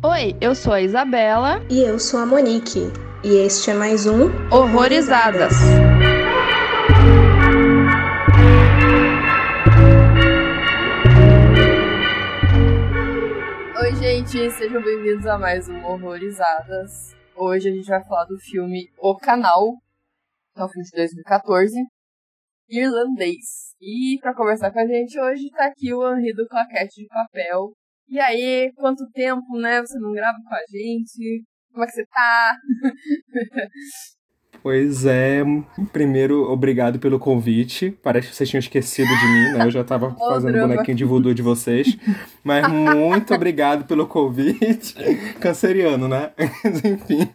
Oi, eu sou a Isabela. E eu sou a Monique. E este é mais um Horrorizadas. Oi, gente, sejam bem-vindos a mais um Horrorizadas. Hoje a gente vai falar do filme O Canal, que é um filme de 2014, irlandês. E para conversar com a gente hoje tá aqui o Henri do Claquete de Papel. E aí, quanto tempo, né? Você não grava com a gente? Como é que você tá? Pois é, primeiro, obrigado pelo convite. Parece que vocês tinham esquecido de mim, né? Eu já tava fazendo drama. bonequinho de voodoo de vocês. Mas muito obrigado pelo convite. Canceriano, né? Mas, Enfim,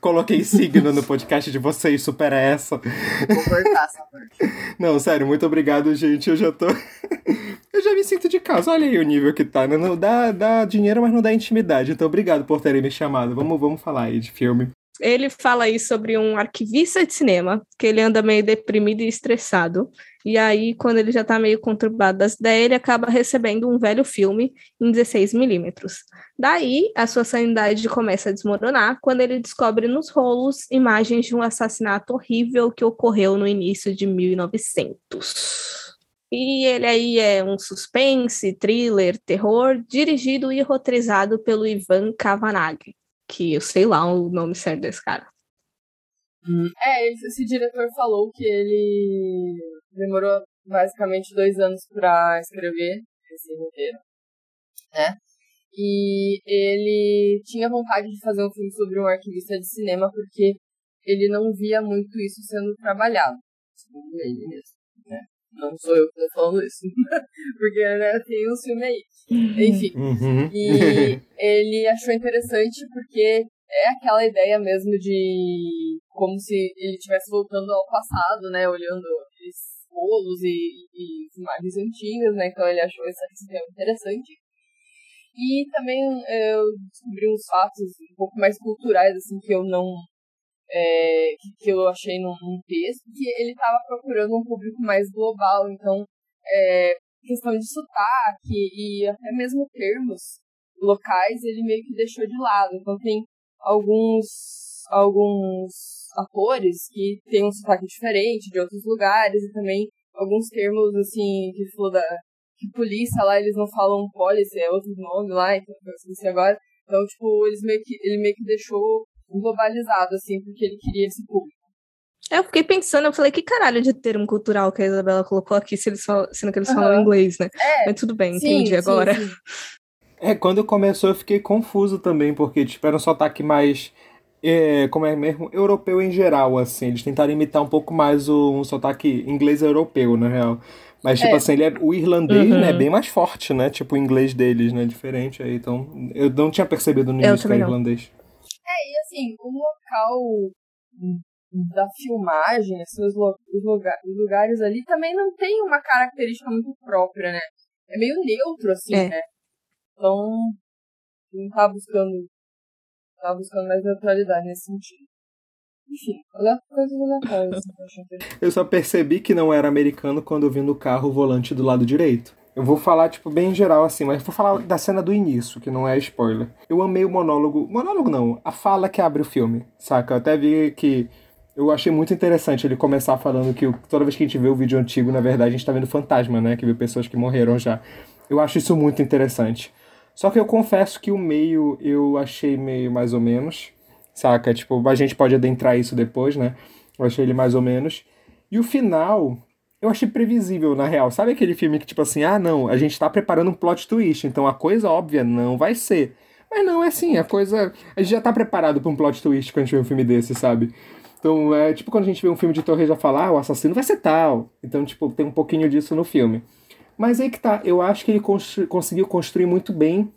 coloquei signo no podcast de vocês, supera essa. Vou cortar. Não, sério, muito obrigado, gente. Eu já tô. Eu já me sinto de casa. Olha aí o nível que tá. né? Não dá, dá dinheiro, mas não dá intimidade. Então, obrigado por terem me chamado. Vamos, vamos falar aí de filme. Ele fala aí sobre um arquivista de cinema, que ele anda meio deprimido e estressado. E aí, quando ele já tá meio conturbado das ideias, ele acaba recebendo um velho filme em 16mm. Daí, a sua sanidade começa a desmoronar quando ele descobre nos rolos imagens de um assassinato horrível que ocorreu no início de 1900. E ele aí é um suspense, thriller, terror, dirigido e roteirizado pelo Ivan Kavanagh, que eu sei lá o nome certo desse cara. É, esse, diretor falou que ele demorou basicamente dois anos pra escrever esse roteiro, né? E ele tinha vontade de fazer um filme sobre um arquivista de cinema porque ele não via muito isso sendo trabalhado, segundo ele mesmo? Não sou eu que tô falando isso, porque né, tem um filme aí. Enfim, Uhum. e ele achou interessante porque é aquela ideia mesmo de como se ele estivesse voltando ao passado, né? Olhando aqueles rolos e, e imagens antigas, né? Então ele achou esse, tema interessante. E também eu descobri uns fatos um pouco mais culturais, assim, que eu não. É, que, que eu achei num, num texto, que ele estava procurando um público mais global, então é, questão de sotaque e até mesmo termos locais ele meio que deixou de lado. Então tem alguns alguns atores que têm um sotaque diferente de outros lugares e também alguns termos assim que falou da que polícia lá eles não falam police, é outro nome lá, então eu agora. Então, tipo, eles meio que, ele meio que deixou globalizado, assim, porque ele queria esse público. Eu fiquei pensando, eu falei, que caralho de termo cultural que a Isabela colocou aqui, se eles falam, sendo que eles falam Aham. inglês, né? É, Mas tudo bem, sim, entendi sim, agora. sim. É, quando começou eu fiquei confuso também, porque tipo, era um sotaque mais, é, como é mesmo, europeu em geral, assim. Eles tentaram imitar um pouco mais o, um sotaque inglês europeu, na real. Mas, tipo É. assim, ele é, o irlandês, Uhum. né, é bem mais forte, né? Tipo, o inglês deles, né, diferente aí. Então, eu não tinha percebido no início que era não. irlandês. É, e assim, o local da filmagem, assim, os, lo- os lugar- os lugares ali também não tem uma característica muito própria, né? É meio neutro, assim, É. né? Então, não tá buscando. Tá buscando mais neutralidade nesse sentido. Enfim, olha coisas aleatórias. assim. Eu só percebi que não era americano quando eu vi no carro o volante do lado direito. Eu vou falar, tipo, bem em geral, assim, mas vou falar da cena do início, que não é spoiler. Eu amei o monólogo. Monólogo não, a fala que abre o filme, saca? Eu até vi que. Eu achei muito interessante ele começar falando que toda vez que a gente vê o vídeo antigo, na verdade, a gente tá vendo fantasma, né? Que vê pessoas que morreram já. Eu acho isso muito interessante. Só que eu confesso que o meio eu achei meio mais ou menos, saca? Tipo, a gente pode adentrar isso depois, né? Eu achei ele mais ou menos. E o final, eu achei previsível, na real. Sabe aquele filme que, tipo assim, ah, não, a gente tá preparando um plot twist, então a coisa óbvia não vai ser. Mas não, é assim, a coisa. A gente já tá preparado pra um plot twist quando a gente vê um filme desse, sabe? Então, é tipo quando a gente vê um filme de terror e já fala, ah, o assassino vai ser tal. Então, tipo, tem um pouquinho disso no filme. Mas aí que tá, eu acho que ele constru- conseguiu construir muito bem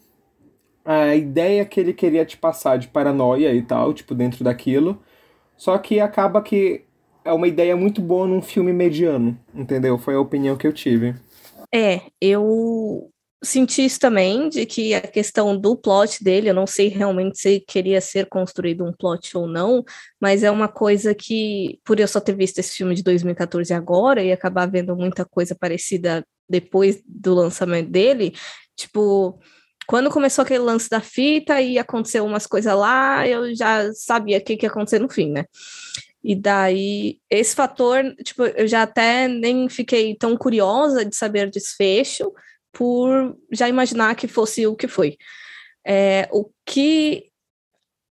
a ideia que ele queria te passar de paranoia e tal, tipo, dentro daquilo. Só que acaba que é uma ideia muito boa num filme mediano, entendeu? Foi a opinião que eu tive. É, eu senti isso também, de que a questão do plot dele, eu não sei realmente se queria ser construído um plot ou não, mas é uma coisa que, por eu só ter visto esse filme de 2014 agora e acabar vendo muita coisa parecida depois do lançamento dele, tipo, quando começou aquele lance da fita e aconteceu umas coisas lá, eu já sabia o que, que ia acontecer no fim, né? E daí, esse fator, tipo, eu já até nem fiquei tão curiosa de saber desfecho, por já imaginar que fosse o que foi. É, o que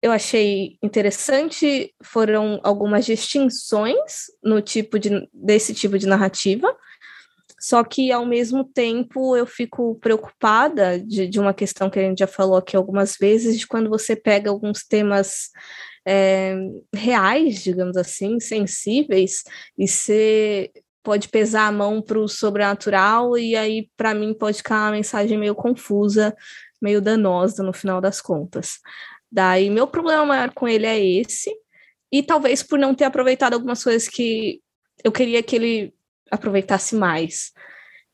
eu achei interessante foram algumas distinções no tipo de, desse tipo de narrativa, só que ao mesmo tempo eu fico preocupada de, de uma questão que a gente já falou aqui algumas vezes, de quando você pega alguns temas é, reais, digamos assim, sensíveis, e você pode pesar a mão para o sobrenatural, e aí, para mim, pode ficar uma mensagem meio confusa, meio danosa no final das contas. Daí, meu problema maior com ele é esse, e talvez por não ter aproveitado algumas coisas que eu queria que ele aproveitasse mais.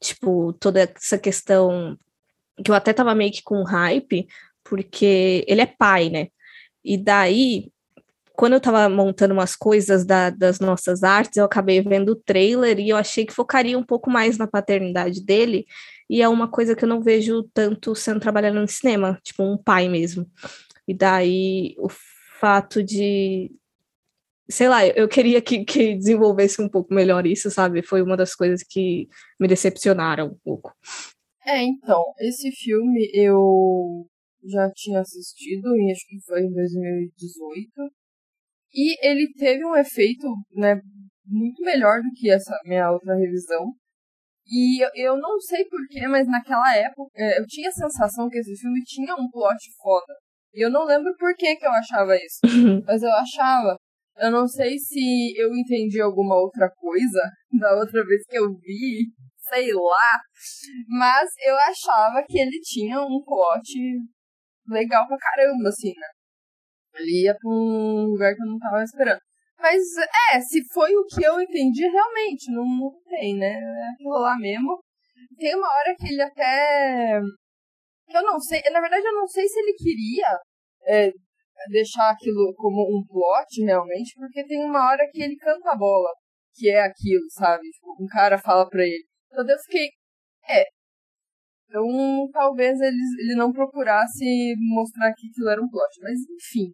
Tipo, toda essa questão que eu até tava meio que com hype, porque ele é pai, né? E daí quando eu estava montando umas coisas da, das nossas artes, eu acabei vendo o trailer e eu achei que focaria um pouco mais na paternidade dele, e é uma coisa que eu não vejo tanto sendo trabalhado no cinema, tipo um pai mesmo. E daí o fato de. Sei lá, eu queria que, que desenvolvesse um pouco melhor isso, sabe? Foi uma das coisas que me decepcionaram um pouco. É, então, esse filme eu já tinha assistido, e acho que foi em 2018. E ele teve um efeito, né, muito melhor do que essa minha outra revisão. E eu, eu não sei porquê, mas naquela época é, eu tinha a sensação que esse filme tinha um plot foda. E eu não lembro por que, que eu achava isso. mas eu achava. Eu não sei se eu entendi alguma outra coisa da outra vez que eu vi, sei lá. Mas eu achava que ele tinha um plot legal pra caramba, assim, né? Ele ia pra um lugar que eu não tava esperando. Mas, é, se foi o que eu entendi, realmente, não, não tem, né? É aquilo lá mesmo. Tem uma hora que ele até. Eu não sei, na verdade, eu não sei se ele queria é, deixar aquilo como um plot, realmente, porque tem uma hora que ele canta a bola, que é aquilo, sabe? Tipo, um cara fala pra ele. Então eu fiquei. É. Então, talvez ele, ele não procurasse mostrar que aquilo era um plot. Mas, enfim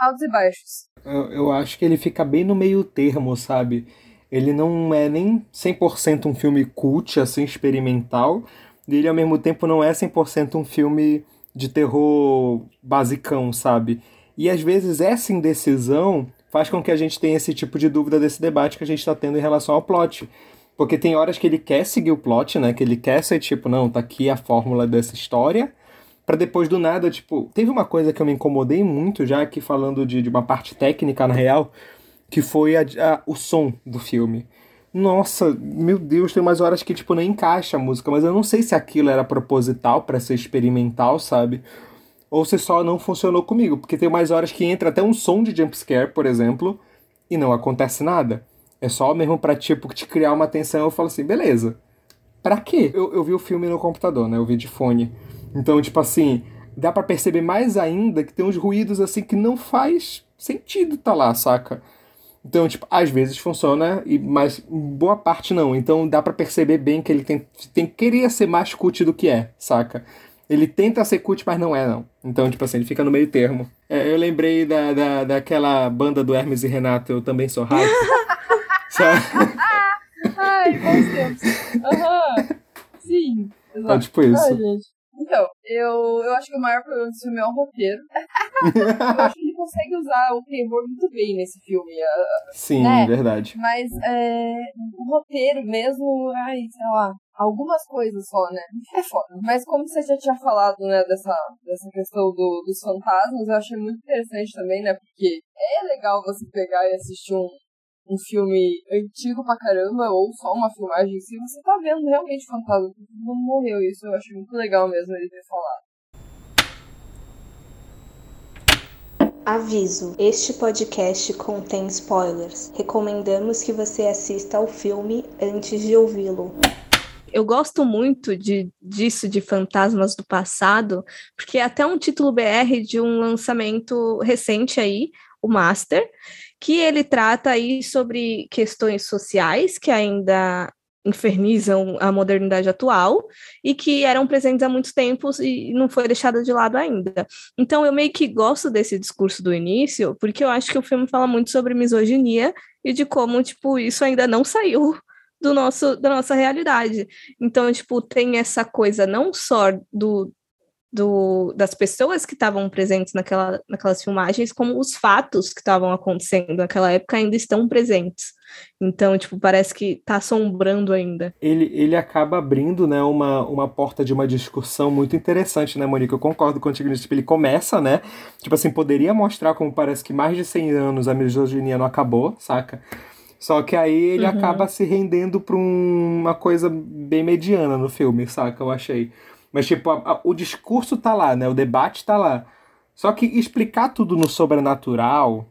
altos e baixos. Eu, eu acho que ele fica bem no meio termo, sabe? Ele não é nem 100% um filme cult, assim, experimental, e ele ao mesmo tempo não é 100% um filme de terror basicão, sabe? E às vezes essa indecisão faz com que a gente tenha esse tipo de dúvida desse debate que a gente está tendo em relação ao plot. Porque tem horas que ele quer seguir o plot, né? Que ele quer ser tipo, não, tá aqui a fórmula dessa história para depois do nada, tipo, teve uma coisa que eu me incomodei muito já aqui falando de, de uma parte técnica na real, que foi a, a, o som do filme. Nossa, meu Deus, tem umas horas que tipo não encaixa a música, mas eu não sei se aquilo era proposital para ser experimental, sabe? Ou se só não funcionou comigo, porque tem umas horas que entra até um som de jumpscare, por exemplo, e não acontece nada. É só mesmo pra, tipo, te criar uma tensão. Eu falo assim, beleza. Pra quê? Eu, eu vi o filme no computador, né? Eu vi de fone. Então, tipo assim, dá para perceber mais ainda que tem uns ruídos assim que não faz sentido tá lá, saca? Então, tipo, às vezes funciona, e mas boa parte não. Então dá para perceber bem que ele tem, tem queria ser mais cut do que é, saca? Ele tenta ser cut, mas não é, não. Então, tipo assim, ele fica no meio termo. É, eu lembrei da, da, daquela banda do Hermes e Renato, Eu Também Sou Rato. Ai, bons tempos. Aham. Uhum. Sim. Exato. É tipo isso. Ai. Então, eu, eu acho que o maior problema desse filme é o roteiro. eu acho que ele consegue usar o terror muito bem nesse filme. Sim, né? verdade. Mas é, o roteiro mesmo, ai, sei lá, algumas coisas só, né? É foda. Mas como você já tinha falado, né, dessa, dessa questão do, dos fantasmas, eu achei muito interessante também, né? Porque é legal você pegar e assistir um, um filme antigo pra caramba, ou só uma filmagem em si, você tá vendo realmente fantasma, todo mundo morreu. Isso eu acho muito legal mesmo ele ter falado. Aviso: este podcast contém spoilers. Recomendamos que você assista ao filme antes de ouvi-lo. Eu gosto muito de, disso, de fantasmas do passado, porque é até um título BR de um lançamento recente aí, o Master, que ele trata aí sobre questões sociais que ainda infernizam a modernidade atual e que eram presentes há muitos tempos e não foi deixada de lado ainda. Então eu meio que gosto desse discurso do início, porque eu acho que o filme fala muito sobre misoginia e de como, tipo, isso ainda não saiu do nosso da nossa realidade. Então, tipo, tem essa coisa não só do do, das pessoas que estavam presentes naquela, naquelas filmagens, como os fatos que estavam acontecendo naquela época ainda estão presentes. Então, tipo, parece que tá assombrando ainda. Ele, ele acaba abrindo, né, uma, uma porta de uma discussão muito interessante, né, Monique? Eu concordo contigo nisso. Tipo, ele começa, né? Tipo assim, poderia mostrar como parece que mais de 100 anos a misoginia não acabou, saca? Só que aí ele uhum. acaba se rendendo pra um, uma coisa bem mediana no filme, saca? Eu achei. Mas, tipo, a, a, o discurso tá lá, né? O debate tá lá. Só que explicar tudo no sobrenatural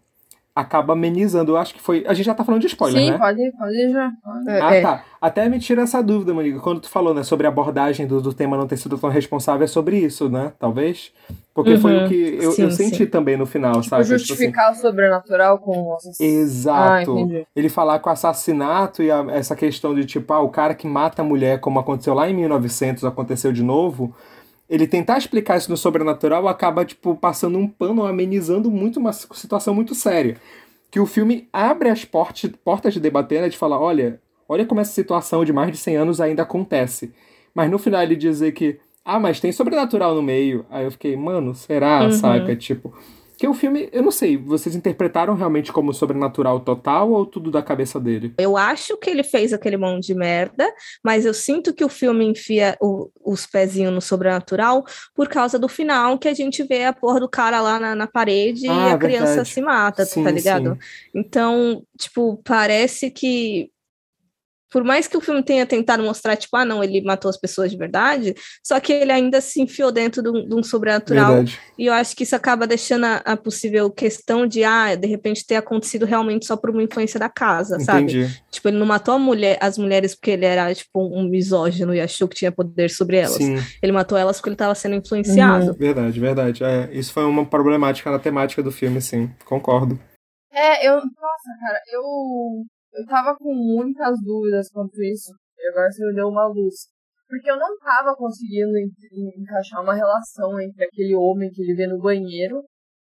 acaba amenizando. Eu acho que foi. A gente já tá falando de spoiler, Sim, né? Sim, pode, pode já. Ah, é. tá. Até me tira essa dúvida, Monique. Quando tu falou, né, sobre a abordagem do, do tema não ter sido tão responsável, é sobre isso, né? Talvez. Porque uhum. foi o uhum. que eu, sim, eu senti sim. também no final, tipo, sabe? Justificar tipo assim, o sobrenatural com o. Exato. Ah, Ele falar com o assassinato e a, essa questão de, tipo, ah, o cara que mata a mulher, como aconteceu lá em 1900, aconteceu de novo ele tentar explicar isso no sobrenatural acaba, tipo, passando um pano, amenizando muito uma situação muito séria. Que o filme abre as portas, portas de debater, né, de falar, olha, olha como essa situação de mais de 100 anos ainda acontece. Mas no final ele dizer que, ah, mas tem sobrenatural no meio. Aí eu fiquei, mano, será, uhum. saca? Tipo, que o filme, eu não sei, vocês interpretaram realmente como sobrenatural total ou tudo da cabeça dele? Eu acho que ele fez aquele monte de merda, mas eu sinto que o filme enfia o, os pezinhos no sobrenatural por causa do final, que a gente vê a porra do cara lá na, na parede ah, e a verdade. criança se mata, sim, tá ligado? Sim. Então, tipo, parece que por mais que o filme tenha tentado mostrar, tipo, ah, não, ele matou as pessoas de verdade, só que ele ainda se enfiou dentro de um, de um sobrenatural. Verdade. E eu acho que isso acaba deixando a, a, possível questão de, ah, de repente ter acontecido realmente só por uma influência da casa, Entendi. sabe? Tipo, ele não matou mulher, as mulheres porque ele era, tipo, um misógino e achou que tinha poder sobre elas. Sim. Ele matou elas porque ele estava sendo influenciado. Uhum. Verdade, verdade. É, isso foi uma problemática na temática do filme, sim. Concordo. É, eu. Nossa, cara, eu eu tava com muitas dúvidas quanto isso. E agora você me deu uma luz. Porque eu não tava conseguindo encaixar uma relação entre aquele homem que ele vê no banheiro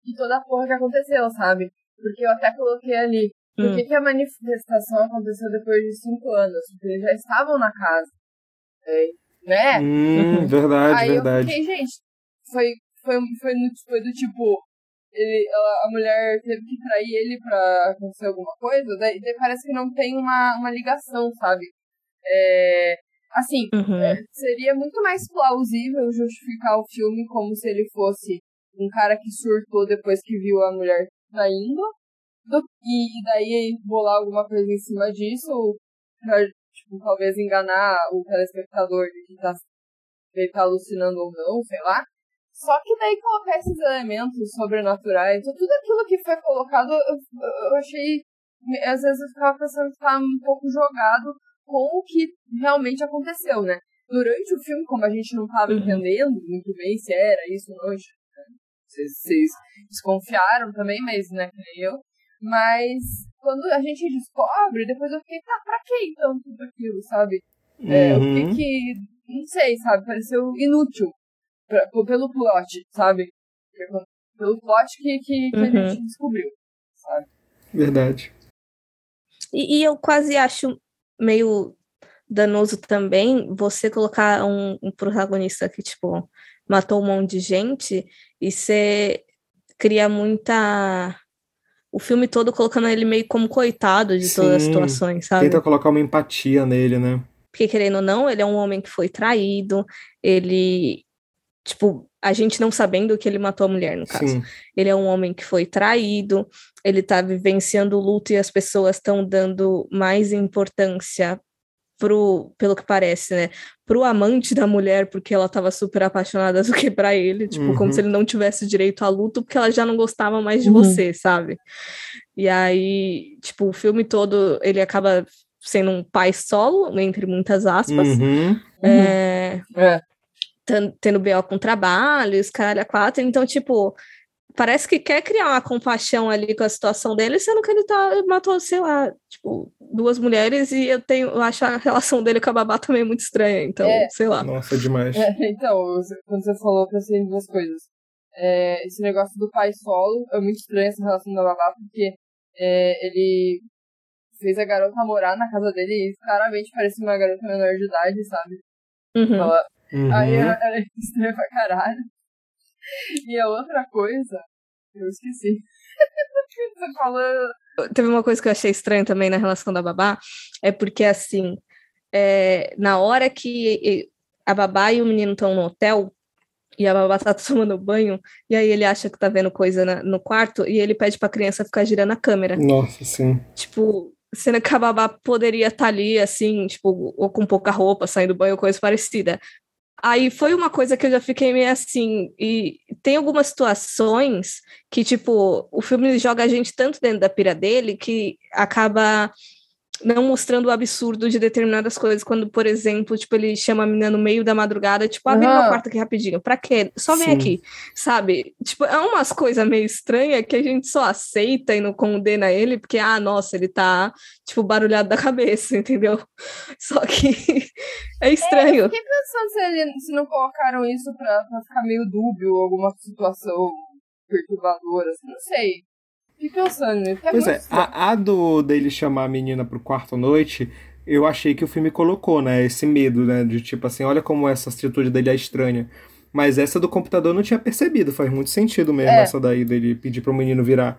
e toda a porra que aconteceu, sabe? Porque eu até coloquei ali. Por hum. que, que a manifestação aconteceu depois de cinco anos? Porque eles já estavam na casa. É, né? Hum, verdade, Aí verdade. eu fiquei, gente, foi, foi, foi, foi do tipo, ele, ela, a mulher teve que trair ele pra acontecer alguma coisa, daí, daí parece que não tem uma, uma ligação, sabe? É, assim, uhum. é, seria muito mais plausível justificar o filme como se ele fosse um cara que surtou depois que viu a mulher traindo, do, e, e daí bolar alguma coisa em cima disso, pra, tipo, talvez enganar o telespectador de que tá, ele tá alucinando ou não, sei lá. Só que daí colocar esses elementos sobrenaturais, tudo aquilo que foi colocado, eu, eu achei. Às vezes eu ficava pensando que estava um pouco jogado com o que realmente aconteceu, né? Durante o filme, como a gente não estava uhum. entendendo muito bem se era isso ou não, vocês, vocês desconfiaram também, mas né, que nem eu. Mas quando a gente descobre, depois eu fiquei, tá, pra que então tudo aquilo, sabe? É, uhum. Eu fiquei que, não sei, sabe, pareceu inútil pra, pelo plot, sabe? Pelo plot que, que, que uhum. a gente descobriu, sabe? Verdade. E, e, eu quase acho meio danoso também você colocar um, um, protagonista que, tipo, matou um monte de gente e você cria muita. O filme todo colocando ele meio como coitado de Sim, todas as situações, sabe? Tenta colocar uma empatia nele, né? Porque, querendo ou não, ele é um homem que foi traído, ele Tipo, a gente não sabendo que ele matou a mulher, no caso. Sim. Ele é um homem que foi traído, ele tá vivenciando o luto e as pessoas estão dando mais importância pro, pelo que parece, né, pro amante da mulher, porque ela tava super apaixonada do que para ele, tipo, uhum. como se ele não tivesse direito a luto, porque ela já não gostava mais de uhum. você, sabe? E aí, tipo, o filme todo, ele acaba sendo um pai solo, entre muitas aspas. Uhum. É... é tendo BO com trabalho, os caralho a quatro, então, tipo, parece que quer criar uma compaixão ali com a situação dele, sendo que ele tá, matou, sei lá, tipo, duas mulheres e eu tenho, eu acho a relação dele com a babá também muito estranha, então, É. sei lá. Nossa, demais. É, então, quando você falou, eu pensei em duas coisas. É, esse negócio do pai solo é muito estranho essa relação da babá, porque é, ele fez a garota morar na casa dele e claramente parecia uma garota menor de idade, sabe? Uhum. Ela, Uhum. Aí era, era estranho pra caralho. E a outra coisa, eu esqueci. Você falou. Teve uma coisa que eu achei estranha também na relação da babá, é porque assim, é, na hora que a babá e o menino estão no hotel, e a babá tá tomando banho, e aí ele acha que tá vendo coisa na- no quarto, e ele pede pra criança ficar girando a câmera. Nossa, sim. Tipo, sendo que a babá poderia estar ali, assim, tipo, ou com pouca roupa, saindo do banho, ou coisa parecida. Aí foi uma coisa que eu já fiquei meio assim, e tem algumas situações que, tipo, o filme joga a gente tanto dentro da pira dele que acaba não mostrando o absurdo de determinadas coisas, quando, por exemplo, tipo, ele chama a menina no meio da madrugada, tipo, ah, vem no meu Aham. quarto aqui rapidinho, pra quê? Só vem Sim. aqui, sabe? Tipo, é umas coisas meio estranhas que a gente só aceita e não condena ele, porque, ah, nossa, ele tá, tipo, barulhado da cabeça, entendeu? Só que é estranho. Fiquei pensando se, ele- se não colocaram isso pra, pra ficar meio dúbio, alguma situação perturbadora, assim, não sei. Pensando nisso. É Pois é, a, a do dele chamar a menina pro quarto à noite, eu achei que o filme colocou, né? Esse medo, né? De tipo assim, olha como essa atitude dele é estranha. Mas essa do computador eu não tinha percebido, faz muito sentido mesmo É. essa daí dele pedir pro menino virar.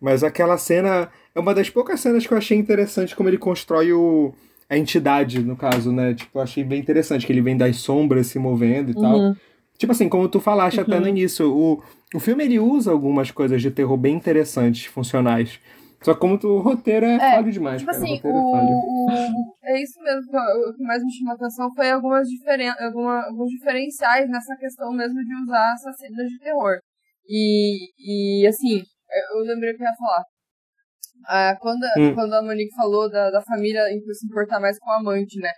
Mas aquela cena é uma das poucas cenas que eu achei interessante como ele constrói o, a entidade, no caso, né? Tipo, eu achei bem interessante que ele vem das sombras se movendo e tal. Uhum. Tipo assim, como tu falaste até Uhum. no início, o, o filme ele usa algumas coisas de terror bem interessantes, funcionais. Só que como tu, o roteiro é, É, falho demais, Tipo cara. assim, o roteiro é falho. o, o- é isso mesmo que eu- o que mais me chamou a atenção foi algumas diferen, alguma, alguns diferenciais nessa questão mesmo de usar essas cenas de terror. E, e assim, eu eu lembrei o que eu ia falar. Ah, quando, Hum. quando a Monique falou da, da família em se importar mais com o amante, né?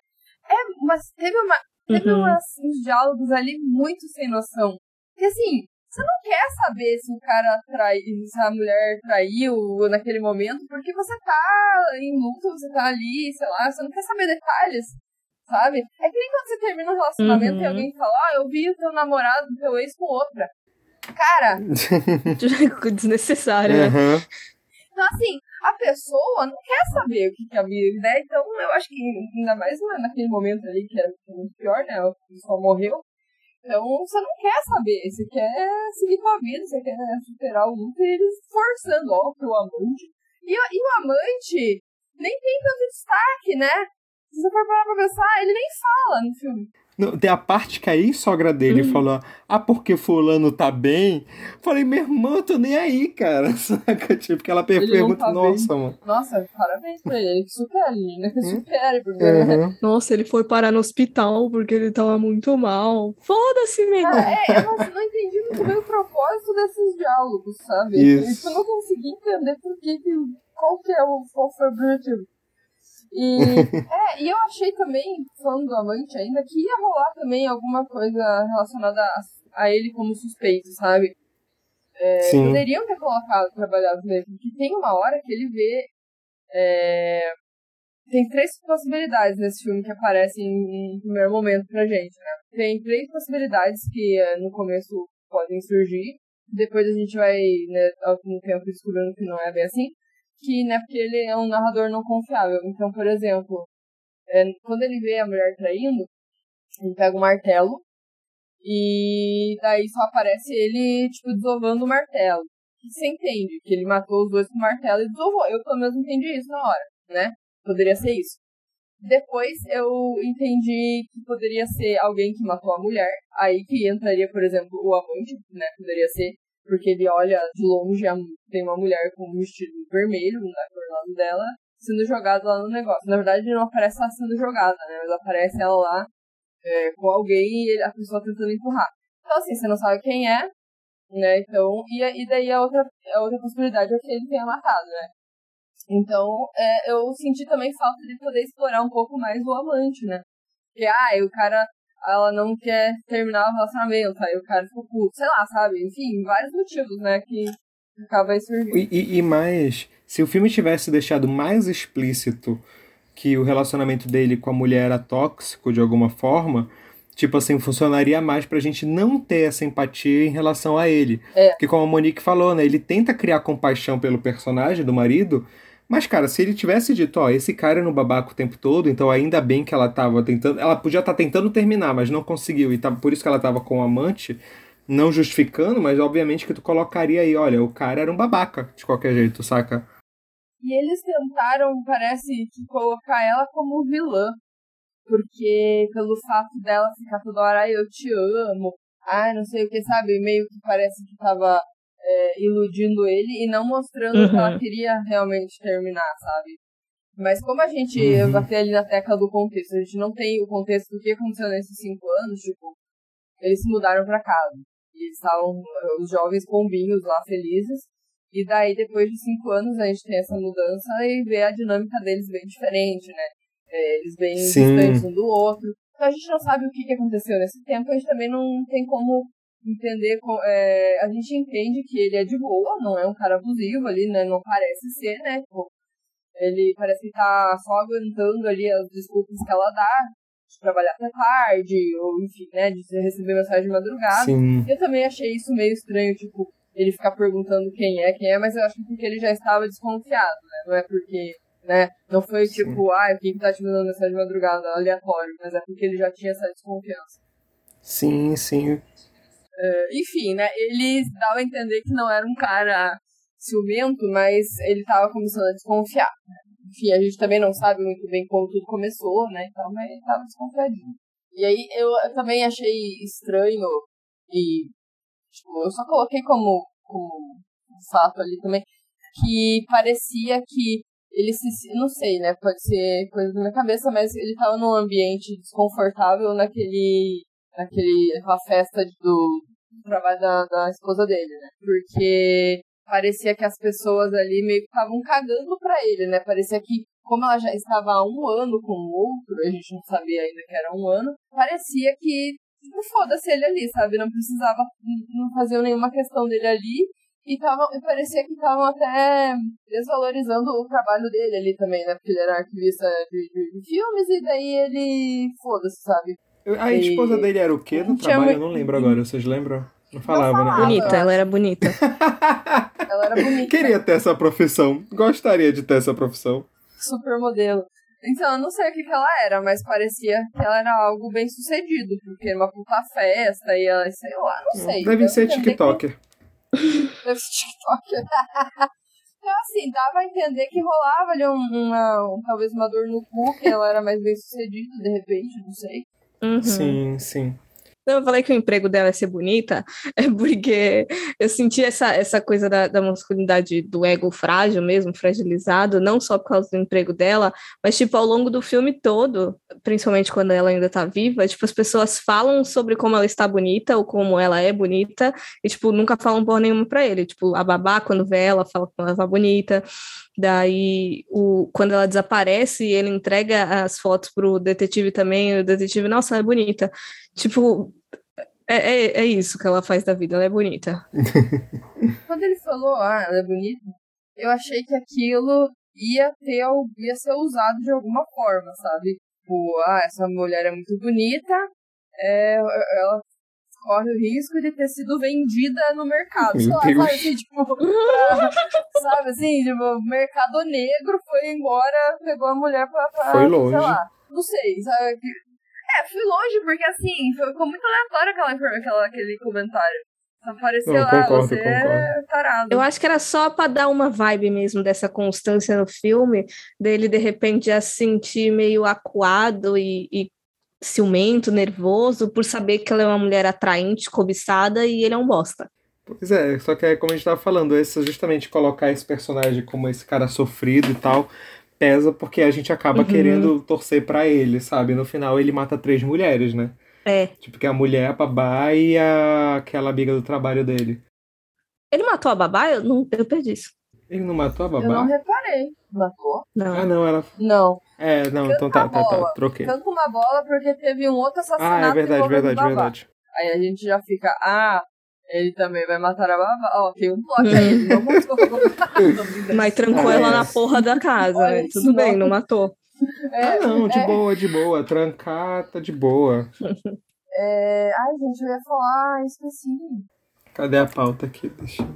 É, mas teve, uma, teve Uhum. umas, uns diálogos ali muito sem noção. Porque assim, você não quer saber se o cara trai, se a mulher traiu naquele momento, porque você tá em luto, você tá ali, sei lá, você não quer saber detalhes, sabe? É que nem quando você termina um relacionamento Uhum. e alguém fala, ah, eu vi o teu namorado, o teu ex com outra. Cara, Desnecessário, né? Aham. então assim, a pessoa não quer saber o que que é a vida, né? Então eu acho que ainda mais na- naquele momento ali, que era muito pior, né? O pessoal morreu. Então você não quer saber, você quer seguir com a vida, você quer superar o luto e eles forçando, ó, pro amante. E, e o amante nem tem tanto destaque, né? Se você for parar pra pensar, ele nem fala no filme. Não, tem a parte que a ex-sogra dele Uhum. falou, ah, porque fulano tá bem? Falei, meu irmão, eu tô nem aí, cara. Saca? Tipo, que ela per- Ele pergunta, tá nossa, mano. Nossa, parabéns pra ele, que supere, né? Que Hum? supere, porque Aham. Nossa, ele foi parar no hospital porque ele tava muito mal. Foda-se, meu. Cara, é, eu não, não entendi muito bem o propósito desses diálogos, sabe? Isso. Eu não consegui entender por que, que qual que é o, qual foi o objetivo. E, é, e eu achei também, falando do amante ainda, que ia rolar também alguma coisa relacionada a, a ele como suspeito, sabe? É, poderiam ter colocado trabalhado mesmo, porque tem uma hora que ele vê. é, tem três possibilidades nesse filme que aparecem em, em primeiro momento pra gente, né? Tem três possibilidades que eh, no começo podem surgir. Depois a gente vai, né, mesmo tempo descobrindo que não é bem assim. Que, né, porque ele é um narrador não confiável. Então, por exemplo, eh, quando ele vê a mulher traindo, ele pega o martelo e daí só aparece ele, tipo, desovando o martelo. Você entende que ele matou os dois com o martelo e desovou. Eu, pelo menos, entendi isso na hora, né? Poderia ser isso. Depois eu entendi que poderia ser alguém que matou a mulher. Aí que entraria, por exemplo, o amante, né? Poderia ser. Porque ele olha de longe, tem uma mulher com um vestido vermelho cor do lado dela, sendo jogada lá no negócio. Na verdade, não aparece ela sendo jogada, né? Mas aparece ela lá é, com alguém e a pessoa tentando empurrar. Então, assim, você não sabe quem é, né? Então, e, e daí a outra, a outra possibilidade é que ele tenha matado, né? Então, é, eu senti também falta de poder explorar um pouco mais o amante, né? Porque, ah, o cara ela não quer terminar o relacionamento, aí o cara ficou puto, sei lá, sabe? Enfim, vários motivos, né, que acaba aí surgindo. E, e, e mais, se o filme tivesse deixado mais explícito que o relacionamento dele com a mulher era tóxico de alguma forma, tipo assim, funcionaria mais pra gente não ter essa empatia em relação a ele. É. Porque como a Monique falou, né, ele tenta criar compaixão pelo personagem do marido, mas cara, se ele tivesse dito, ó, esse cara é no babaca o tempo todo, então ainda bem que ela tava tentando, ela podia estar tentando terminar, mas não conseguiu, e tá, por isso que ela tava com o amante, não justificando, mas obviamente que tu colocaria aí, olha, o cara era um babaca, de qualquer jeito, saca? E eles tentaram, parece, que colocar ela como vilã. Porque pelo fato dela ficar toda hora, ai, eu te amo, ai, não sei o que, sabe? Meio que parece que tava é, iludindo ele e não mostrando Uhum. que ela queria realmente terminar, sabe? Mas como a gente Uhum. bati ali na tecla do contexto, a gente não tem o contexto do que aconteceu nesses cinco anos, tipo, eles se mudaram pra casa. E eles estavam, eh, os jovens pombinhos lá felizes. E daí, depois de cinco anos, a gente tem essa mudança e vê a dinâmica deles bem diferente, né? É, eles bem Sim. distantes um do outro. Então a gente não sabe o que, que aconteceu nesse tempo, a gente também não tem como entender. é, a gente entende que ele é de boa, não é um cara abusivo ali, né? Não parece ser, né? Tipo, ele parece que tá só aguentando ali as desculpas que ela dá, de trabalhar até tarde, ou enfim, né? De receber mensagem de madrugada. Sim. Eu também achei isso meio estranho, tipo, ele ficar perguntando quem é, quem é, mas eu acho que porque ele já estava desconfiado, né? Não é porque, né? Não foi Sim. tipo, ah, quem que tá te mandando mensagem de madrugada, aleatório, mas é porque ele já tinha essa desconfiança. Sim, sim. É, enfim, né? Ele dava a entender que não era um cara ciumento, mas ele tava começando a desconfiar. né? Enfim, a gente também não sabe muito bem como tudo começou, né? Então, mas ele tava desconfiadinho. E aí eu, eu também achei estranho e tipo, eu só coloquei como, como um fato ali também que parecia que ele se. Não sei, né? Pode ser coisa da minha cabeça, mas ele tava num ambiente desconfortável naquele. Naquele. naquela festa do, do trabalho da, da esposa dele, né? Porque parecia que as pessoas ali meio que estavam cagando pra ele, né? Parecia que, como ela já estava há um ano com o outro, a gente não sabia ainda que era um ano, parecia que tipo, foda-se ele ali, sabe? Não precisava, não faziam nenhuma questão dele ali. E, tava, e parecia que estavam até desvalorizando o trabalho dele ali também, né? Porque ele era arquivista de, de- de filmes e daí ele foda-se, sabe? A esposa E- dele era o quê no Tinha trabalho? Eu não lembro agora, vocês lembram? Não falava, falava. né? Bonita, ela era bonita. Ela era bonita. Queria ter essa profissão. Gostaria de ter essa profissão. super modelo. Então, eu não sei o que, que ela era, mas parecia que ela era algo bem sucedido, porque era uma puta festa e ela, sei lá, não sei. Deve a ser TikToker. que- Deve ser TikToker. então, assim, dava a entender que rolava ali um- uma, um- talvez uma dor no cu, que ela era mais bem sucedida, de repente, não sei. Uhum. Sim, sim. Eu falei que o emprego dela é ser bonita, é porque eu senti essa, essa coisa da, da masculinidade do ego frágil mesmo, fragilizado, não só por causa do emprego dela, mas, tipo, ao longo do filme todo, principalmente quando ela ainda tá viva, tipo, as pessoas falam sobre como ela está bonita ou como ela é bonita, e, tipo, nunca falam por nenhuma pra ele. Tipo, a babá, quando vê ela, fala que ela tá bonita. Daí, o, quando ela desaparece, ele entrega as fotos pro detetive também, o detetive, nossa, ela é bonita. Tipo, é, é, é isso que ela faz da vida, ela é bonita. Quando ele falou, ah, ela é bonita, eu achei que aquilo ia ter, ia ser usado de alguma forma, sabe? Tipo, ah, essa mulher é muito bonita, é, ela corre o risco de ter sido vendida no mercado. Sei lá, sabe assim, tipo, pra- sabe assim, tipo, o mercado negro foi embora, pegou a mulher pra, pra Foi longe. sei lá, não sei, sabe? É, fui longe, porque assim, foi- ficou muito aleatório aquela, aquela, aquele comentário. Apareceu Não, lá, concordo, você é concordo. tarado. Eu acho que era só para dar uma vibe mesmo dessa constância no filme, dele de repente já se sentir meio acuado e, e ciumento, nervoso, por saber que ela é uma mulher atraente, cobiçada e ele é um bosta. Pois é, só que é como a gente tava falando, esse, justamente colocar esse personagem como esse cara sofrido e tal, pesa porque a gente acaba Uhum. querendo torcer pra ele, sabe? No final ele mata três mulheres, né? É. Tipo, que é a mulher, a babá e a... aquela amiga do trabalho dele. Ele matou a babá? Eu, não, eu perdi isso. Ele não matou a Eu não babá? reparei. Matou? Não. Ah, não, ela. Não. É, não, então tá, tá, tá, troquei. Tanto uma bola porque teve um outro assassinato. Ah, é verdade, verdade, babá. verdade. Aí a gente já fica, ah, ele também vai matar a babá. Ó, tem um plot aí, ele não matou. Mas trancou ela é. na porra da casa, Olha né? Tudo bem, não. matou. É, Ah, não, de é, boa, de boa. Trancar tá de boa. é, Ai, gente, eu ia falar, esqueci. Cadê a pauta aqui? Deixa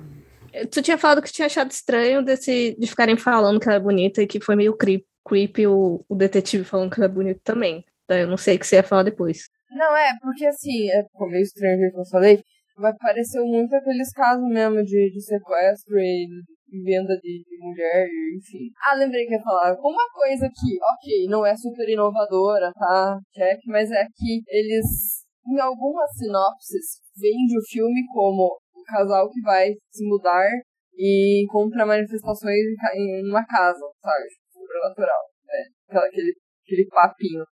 Tu tinha falado que tinha achado estranho desse, de ficarem falando que ela é bonita e que foi meio creep, creepy o, o detetive falando que ela é bonita também. Daí eu não sei o que você ia falar depois. Não, é, porque assim, é ficou meio estranho o que eu falei, mas pareceu muito aqueles casos mesmo de, de sequestro e venda de, de mulher, enfim. Ah, lembrei que ia falar. Uma coisa que, ok, não é super inovadora, tá? Check, mas é que eles, em algumas sinopses, vende o filme como o casal que vai se mudar e encontra manifestações em, uma casa, sabe? Sobrenatural. Né? Aquela- Aquele, aquele papinho.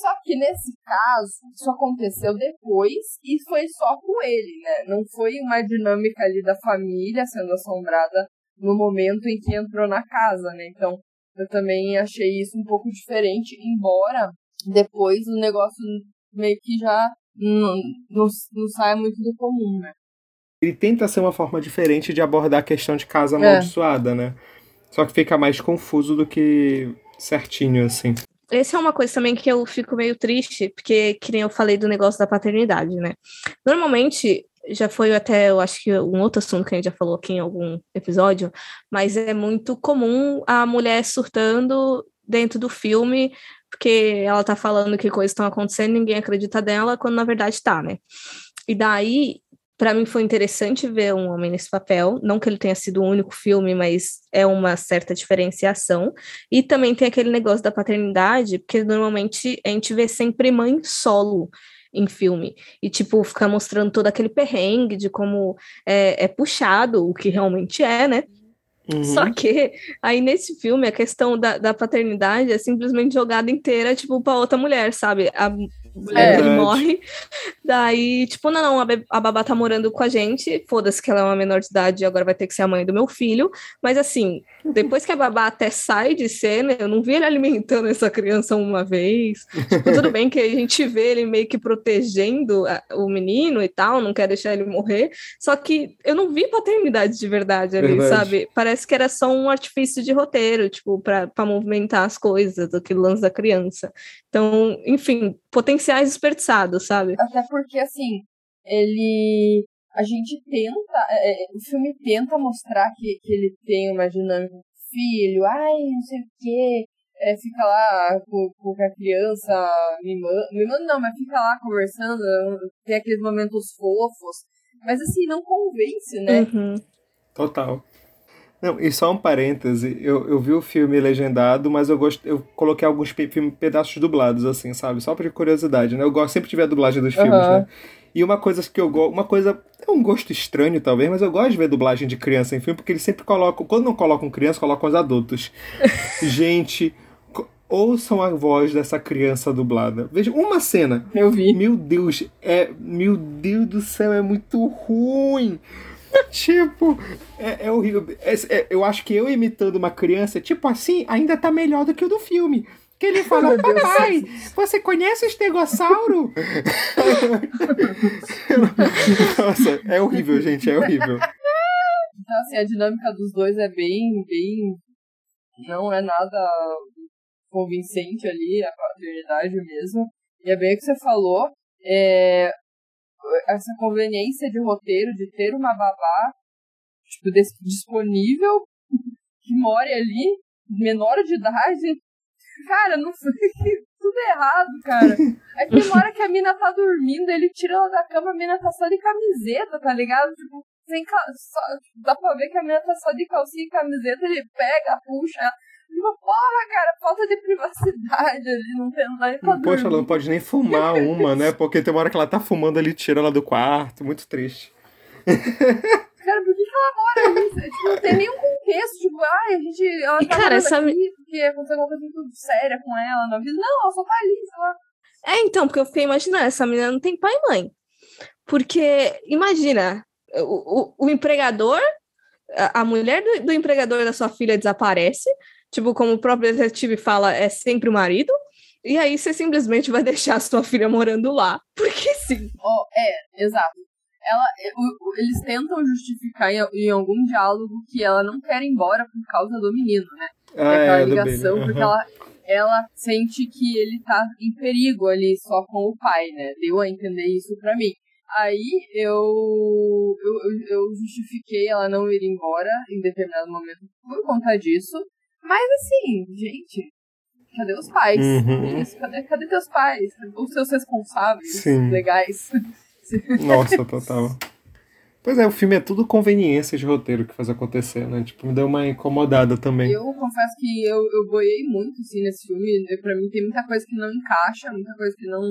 Só que nesse caso, isso aconteceu depois e foi só com ele, né? Não foi uma dinâmica ali da família sendo assombrada no momento em que entrou na casa, né? Então, eu também achei isso um pouco diferente, embora depois o negócio meio que já não, não, não saia muito do comum, né? Ele tenta ser uma forma diferente de abordar a questão de casa É. amaldiçoada, né? Só que fica mais confuso do que certinho, assim. Essa é uma coisa também que eu fico meio triste, porque, que nem eu falei do negócio da paternidade, né? Normalmente, já foi até, eu acho que um outro assunto que a gente já falou aqui em algum episódio, mas é muito comum a mulher surtando dentro do filme, porque ela tá falando que coisas estão acontecendo, ninguém acredita dela, quando na verdade tá, né? E daí, para mim foi interessante ver um homem nesse papel, não que ele tenha sido o único filme, mas é uma certa diferenciação. E também tem aquele negócio da paternidade, porque normalmente a gente vê sempre mãe solo em filme. E, tipo, ficar mostrando todo aquele perrengue de como é, é puxado, o que realmente é, né? Uhum. Só que aí nesse filme a questão da, da paternidade é simplesmente jogada inteira, tipo, pra outra mulher, sabe? A mulher É. que morre. Daí, tipo, não, não, a, a babá tá morando com a gente, foda-se que ela é uma menor de idade e agora vai ter que ser a mãe do meu filho. Mas assim, depois que a babá até sai de cena, eu não vi ele alimentando essa criança uma vez. Tipo, tudo bem que a gente vê ele meio que protegendo a- o menino e tal, não quer deixar ele morrer. Só que eu não vi paternidade de verdade ali, Verdade. sabe? Parece que era só um artifício de roteiro, tipo, pra, pra movimentar as coisas, aquele lance da criança. Então, enfim, potenciais desperdiçados, sabe? Até porque, assim, ele. A gente tenta. é, é, o filme tenta mostrar que, que ele tem uma dinâmica com o filho, ai, não sei o quê. É, fica lá com, com a criança mimando. Mimando não, mas fica lá conversando, tem aqueles momentos fofos. Mas assim, não convence, né? Uhum. Total. Não, e só um parêntese, eu, eu vi o filme legendado, mas eu gosto, eu coloquei alguns pe pedaços dublados, assim, sabe? Só por curiosidade, né? Eu gosto sempre de ver a dublagem dos filmes, Aham. né? E uma coisa que eu gosto, uma coisa, é um gosto estranho talvez, mas eu gosto de ver dublagem de criança em filme, porque eles sempre colocam, quando não colocam criança, colocam os adultos. Gente, ouçam a voz dessa criança dublada. Veja, uma cena, Eu vi. meu Deus, é. Meu Deus do céu, é muito ruim. Tipo, é, é horrível. É- é- eu acho que eu imitando uma criança, tipo assim, ainda tá melhor do que o do filme. Que ele fala, papai, você conhece o estegossauro? Nossa, é horrível, gente, é horrível. Então, assim, a dinâmica dos dois é bem, bem. Não é nada convincente ali, a paternidade mesmo. E é bem o que você falou. É, essa conveniência de roteiro, de ter uma babá tipo, dis- disponível, que more ali, menor de idade. Cara, não foi tudo errado, cara. Aí tem uma hora que a mina tá dormindo, ele tira ela da cama, a mina tá só de camiseta, tá ligado? Tipo, sem cal... só... dá pra ver que a mina tá só de calcinha e camiseta, ele pega, puxa. ela. Tipo, porra, cara, falta de privacidade ali, não tem nada pra Poxa, ela não pode nem fumar uma, né? Porque tem uma hora que ela tá fumando ali, tira ela do quarto. Muito triste. Cara, por que, que ela mora ali? Tipo, não tem nenhum contexto. Tipo, ai, a gente. Ela E, tá cara, essa- aqui porque aconteceu alguma coisa muito séria com ela na vida. Não, ela só tá ali, sei lá. É, então, porque eu fiquei imaginando, essa menina não tem pai e mãe. Porque, imagina, o, o, o empregador a, a mulher do, do empregador da sua filha desaparece, tipo, como o próprio detetive fala, é sempre o marido, e aí você simplesmente vai deixar a sua filha morando lá, porque sim. Oh, é, exato. Ela, eles tentam justificar em, em, algum diálogo que ela não quer ir embora por causa do menino, né? Ah, é aquela é, ligação, uhum. porque ela, ela sente que ele tá em perigo ali só com o pai, né? Deu a entender isso pra mim. Aí eu, eu, eu justifiquei ela não ir embora em determinado momento por conta disso. Mas assim, gente, cadê os pais? Uhum. Cadê, cadê teus pais? Os seus responsáveis Sim. legais? Nossa, total. Pois é, o filme é tudo conveniência de roteiro que faz acontecer, né? Tipo, me deu uma incomodada também. Eu confesso que eu, eu boiei muito, assim, nesse filme. Pra mim tem muita coisa que não encaixa, muita coisa que não,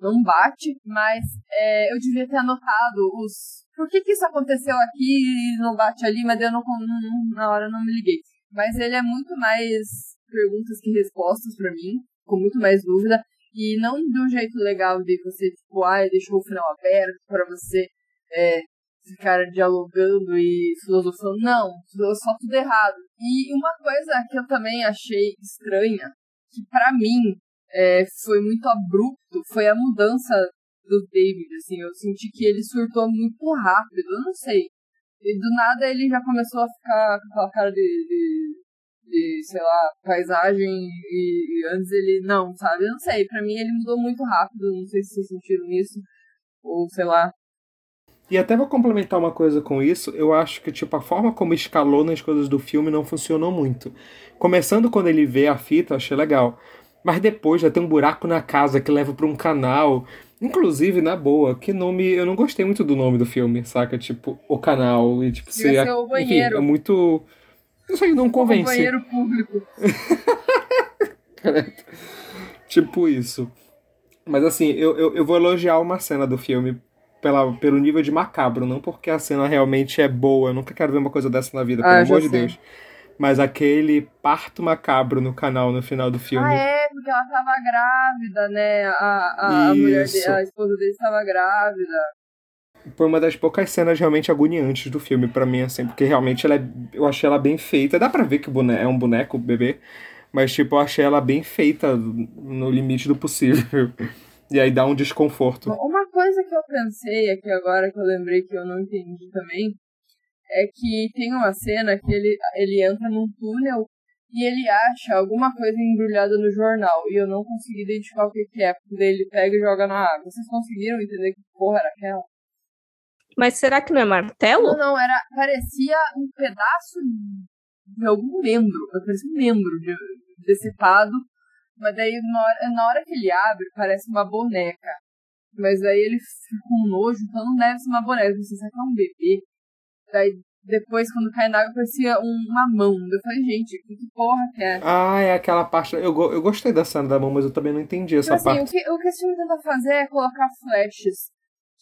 não bate, mas é, eu devia ter anotado os... Por que que isso aconteceu aqui e não bate ali, mas eu não, não, na hora não me liguei. Mas ele é muito mais perguntas que respostas para mim, com muito mais dúvida, e não um jeito legal de você, tipo, ah, deixou o final aberto para você é, ficar dialogando e filosofando. Não, só tudo errado. E uma coisa que eu também achei estranha, que para mim é, foi muito abrupto, foi a mudança do David, assim, eu senti que ele surtou muito rápido, eu não sei. E do nada ele já começou a ficar com aquela cara de, de, de sei lá, paisagem e, e, antes ele, não, sabe? Eu não sei, pra mim ele mudou muito rápido, não sei se vocês sentiram isso, ou sei lá. E até vou complementar uma coisa com isso, eu acho que tipo a forma como escalou nas coisas do filme não funcionou muito. Começando quando ele vê a fita, eu achei legal. Mas depois já tem um buraco na casa que leva para um canal. Inclusive, na boa, que nome. Eu não gostei muito do nome do filme, saca? Tipo, o canal. E tipo, ser o banheiro. Enfim, é muito. Não sei, não convence. O banheiro público. tipo isso. Mas assim, eu, eu, eu vou elogiar uma cena do filme pela, pelo nível de macabro, não porque a cena realmente é boa. Eu nunca quero ver uma coisa dessa na vida, pelo Ah, amor já de sei. Deus. Mas aquele parto macabro no canal no final do filme. Ah, é, porque ela tava grávida, né? A, a, a mulher a esposa dele estava grávida. Foi uma das poucas cenas realmente agoniantes do filme pra mim, assim, porque realmente ela é, eu achei ela bem feita. Dá pra ver que boneco é um boneco, bebê, mas tipo, eu achei ela bem feita no limite do possível. E aí dá um desconforto. Uma coisa que eu pensei aqui agora, que eu lembrei que eu não entendi também, é que tem uma cena que ele, ele entra num túnel e ele acha alguma coisa embrulhada no jornal. E eu não consegui identificar o que, que é, porque daí ele pega e joga na água. Vocês conseguiram entender que porra era aquela? Mas será que não é martelo? Não, não, era. Parecia um pedaço de algum membro. Parecia um membro de, decepado. Mas daí, na hora, na hora que ele abre, parece uma boneca. Mas aí ele fica com nojo, então não deve ser uma boneca. Você sabe que é um bebê. Daí, depois, quando cai na água, parecia um- uma mão. Eu falei, gente, que porra que é? Ah, é aquela parte. Eu, eu gostei da cena da mão, mas eu também não entendi essa Então, assim, o parte. que, o que esse filme tenta fazer é colocar flashes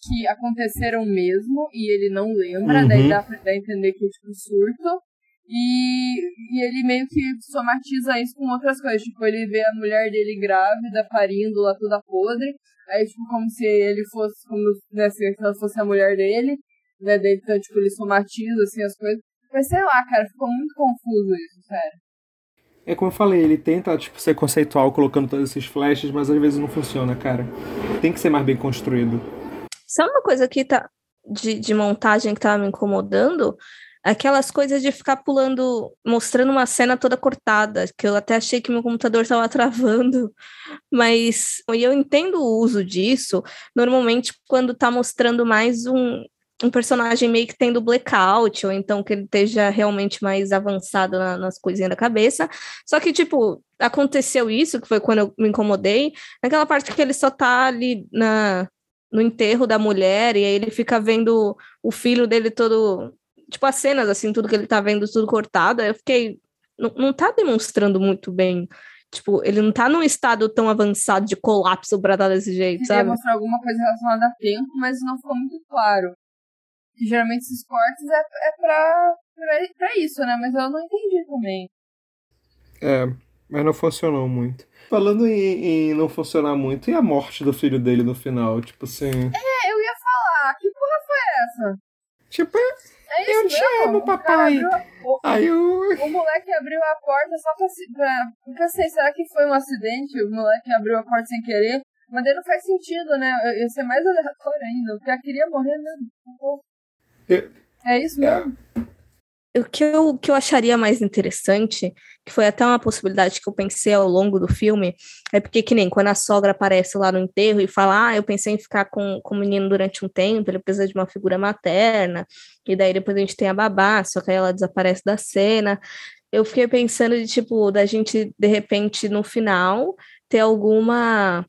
que aconteceram mesmo e ele não lembra, Uhum. daí dá pra, dá a entender que é tipo surto. E, e ele meio que somatiza isso com outras coisas. Tipo, ele vê a mulher dele grávida, parindo lá toda podre. Aí, tipo, como se ele fosse, como né, se ela fosse a mulher dele. Né, daí, então, tipo, ele somatiza, assim, as coisas. Mas sei lá, cara, ficou muito confuso isso, sério. É como eu falei, ele tenta tipo, ser conceitual colocando todos esses flashes, mas às vezes não funciona, cara. Tem que ser mais bem construído. Sabe uma coisa que tá de, de montagem que tava me incomodando? Aquelas coisas de ficar pulando, mostrando uma cena toda cortada, que eu até achei que meu computador tava travando. Mas e eu entendo o uso disso, normalmente quando tá mostrando mais um, um personagem meio que tendo blackout, ou então que ele esteja realmente mais avançado na- nas coisinhas da cabeça. Só que, tipo, aconteceu isso, que foi quando eu me incomodei, naquela parte que ele só tá ali na, no enterro da mulher, e aí ele fica vendo o filho dele todo. Tipo, as cenas, assim, tudo que ele tá vendo, tudo cortado. Eu fiquei. Não, não tá demonstrando muito bem. Tipo, ele não tá num estado tão avançado de colapso pra dar desse jeito, Queria sabe? mostrar alguma coisa relacionada a tempo, mas não ficou muito claro. E geralmente esses cortes é, é pra, pra, pra isso, né? Mas eu não entendi também. É, mas não funcionou muito. Falando em, em não funcionar muito, e a morte do filho dele no final? Tipo assim. É, eu ia falar, que porra foi essa? Tipo, é- É Eu te mesmo, amo, papai. o, Aí eu. o moleque abriu a porta só pra, pra. Porque eu sei, será que foi um acidente? O moleque abriu a porta sem querer? Mas daí não faz sentido, né? Eu- Ia ser mais aleatório ainda. O cara queria morrer mesmo. Eu- É isso mesmo. O que eu, que eu acharia mais interessante, que foi até uma possibilidade que eu pensei ao longo do filme, é porque que nem quando a sogra aparece lá no enterro e fala, ah, eu pensei em ficar com, com o menino durante um tempo, ele precisa de uma figura materna, e daí depois a gente tem a babá, só que aí ela desaparece da cena. Eu fiquei pensando de, tipo, da gente, de repente, no final, ter alguma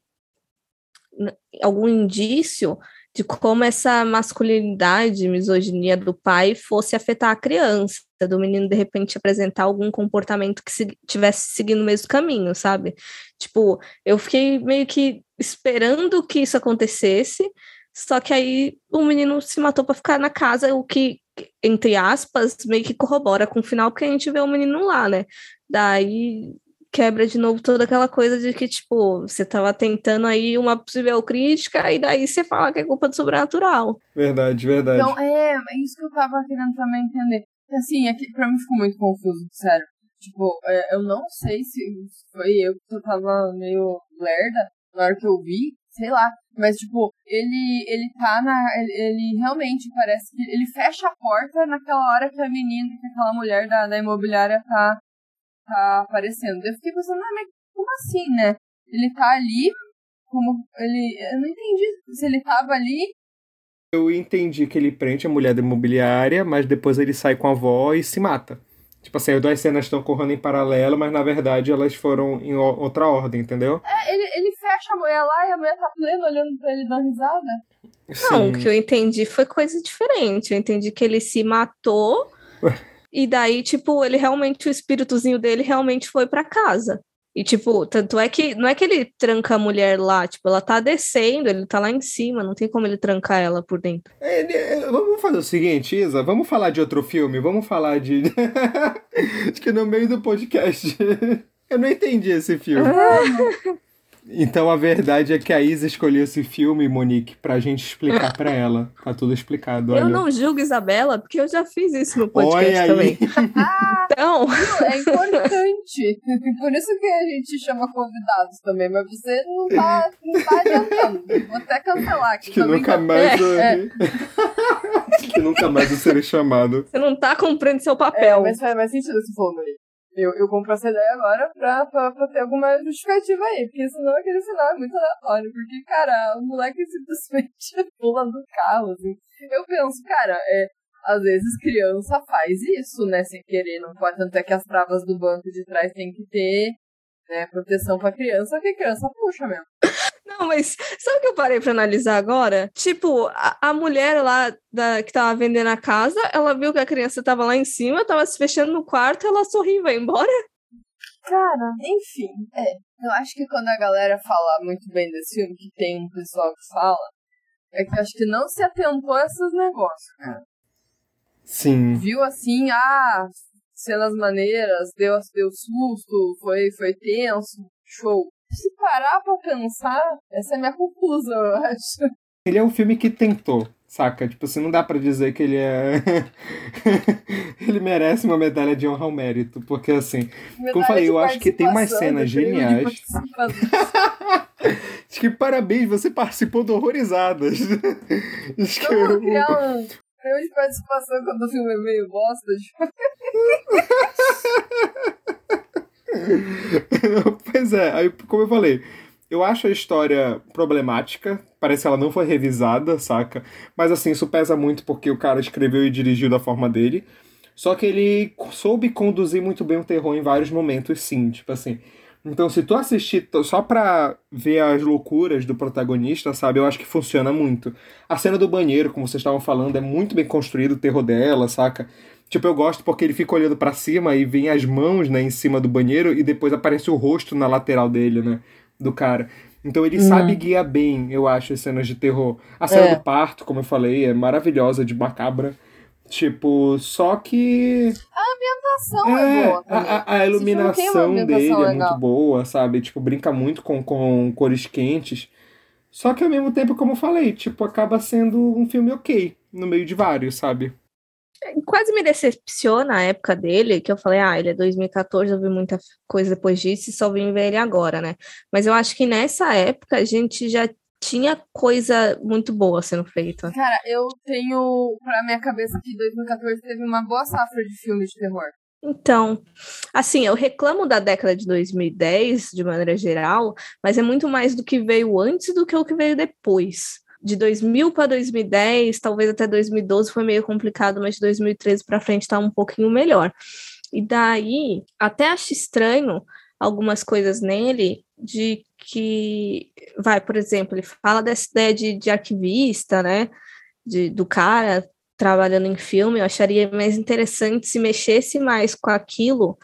algum indício de como essa masculinidade, misoginia do pai fosse afetar a criança, do menino de repente apresentar algum comportamento que se, tivesse seguindo o mesmo caminho, sabe? Tipo, eu fiquei meio que esperando que isso acontecesse, só que aí o menino se matou para ficar na casa, o que, entre aspas, meio que corrobora com o final, porque a gente vê o menino lá, né? Daí quebra de novo toda aquela coisa de que, tipo, você tava tentando aí uma possível crítica, e daí você fala que é culpa do sobrenatural. Verdade, verdade. Então, é, é isso que eu tava querendo também entender. Assim, é que pra mim ficou muito confuso, sério. Tipo, é, eu não sei se foi eu que eu tava meio lerda na hora que eu vi, sei lá. Mas, tipo, ele, ele tá na. Ele, ele realmente parece que. Ele fecha a porta naquela hora que a menina, que aquela mulher da, da imobiliária tá, tá aparecendo. Eu fiquei pensando, ah, mas como assim, né? Ele tá ali, como. Ele. Eu não entendi se ele tava ali Eu entendi que ele prende a mulher da imobiliária, mas depois ele sai com a avó e se mata. Tipo assim, as duas cenas estão correndo em paralelo, mas na verdade elas foram em outra ordem, entendeu? É, ele, ele fecha a mulher lá e a mulher tá plena olhando pra ele dando risada. Não, o Sim. que eu entendi foi coisa diferente. Eu entendi que ele se matou e daí, tipo, ele realmente, o espíritozinho dele realmente foi pra casa. E, tipo, tanto é que não é que ele tranca a mulher lá, tipo, ela tá descendo, ele tá lá em cima, não tem como ele trancar ela por dentro. É, é, Vamos fazer o seguinte, Isa, vamos falar de outro filme, vamos falar de. Acho que no meio do podcast. Eu não entendi esse filme. Então a verdade é que a Isa escolheu esse filme, Monique, pra gente explicar pra ela. Tá tudo explicado, olha. Eu não julgo Isabela, porque eu já fiz isso no podcast Olha aí. também. Então, É importante. Por isso que a gente chama convidados também, mas você não tá, não tá adiantando. Vou até cancelar aqui. Que tô nunca mais. eu- É. Que nunca mais eu serei chamado. você não tá cumprindo seu É, papel. mas faz mais sentido se for, Mari. Eu, eu compro essa ideia agora pra, pra, pra ter alguma justificativa aí, porque senão aquele final é muito aleatório. Porque, cara, o moleque simplesmente pula do carro, assim. Eu penso, cara, é, às vezes criança faz isso, né, sem querer, não pode. Tanto é que as travas do banco de trás tem que ter né, proteção pra criança, que criança puxa mesmo. Não, mas sabe o que eu parei pra analisar agora? Tipo, a, a mulher lá da, que tava vendendo a casa, ela viu que a criança tava lá em cima, tava se fechando no quarto, ela sorriu e vai embora. Cara, enfim, é. Eu acho que quando a galera fala muito bem desse filme, que tem um pessoal que fala, é que eu acho que não se atentou a esses negócios, cara. Sim. Viu assim, ah, cenas maneiras, deu, deu susto, foi, foi tenso, show. Se parar pra pensar, essa é minha conclusão, eu acho. Ele é um filme que tentou, saca? Tipo assim, não dá pra dizer que ele é. ele merece uma medalha de honra ao mérito, porque assim. Como eu falei, eu acho que tem umas cenas geniais. Acho que parabéns, você participou do Horrorizadas. Acho que eu- criar um prêmio de participação quando o filme é meio bosta. Pois é, aí, como eu falei, eu acho a história problemática. Parece que ela não foi revisada, saca? Mas assim, isso pesa muito porque o cara escreveu e dirigiu da forma dele. Só que ele soube conduzir muito bem o terror em vários momentos, sim. Tipo assim. Então, se tu assistir só pra ver as loucuras do protagonista, sabe? Eu acho que funciona muito. A cena do banheiro, como vocês estavam falando, é muito bem construído o terror dela, saca? Tipo, eu gosto porque ele fica olhando pra cima e vem as mãos, né, em cima do banheiro e depois aparece o rosto na lateral dele, né, do cara. Então ele sabe guiar bem, eu acho, as cenas de terror. A cena É. do parto, como eu falei, é maravilhosa, de macabra. Tipo, só que ação é, é, boa. a, a- a iluminação dele ambientação é legal. muito boa, sabe? Tipo, brinca muito com, com cores quentes. Só que ao mesmo tempo, como eu falei, tipo, acaba sendo um filme ok, no meio de vários, sabe? Quase me decepciona a época dele, que eu falei, ah, ele é 2014, eu vi muita coisa depois disso e só vim ver ele agora, né? Mas eu acho que nessa época a gente já tinha coisa muito boa sendo feita. Cara, eu tenho pra minha cabeça que 2014 teve uma boa safra de filmes de terror. Então, assim, eu reclamo da década de 2010, de maneira geral, mas é muito mais do que veio antes do que o que veio depois. De 2000 para 2010, talvez até 2012 foi meio complicado, mas de 2013 para frente tá um pouquinho melhor. E daí, até acho estranho algumas coisas nele de que, vai, por exemplo, ele fala dessa ideia de, de arquivista, né? De, do cara trabalhando em filme, eu acharia mais interessante se mexesse mais com aquilo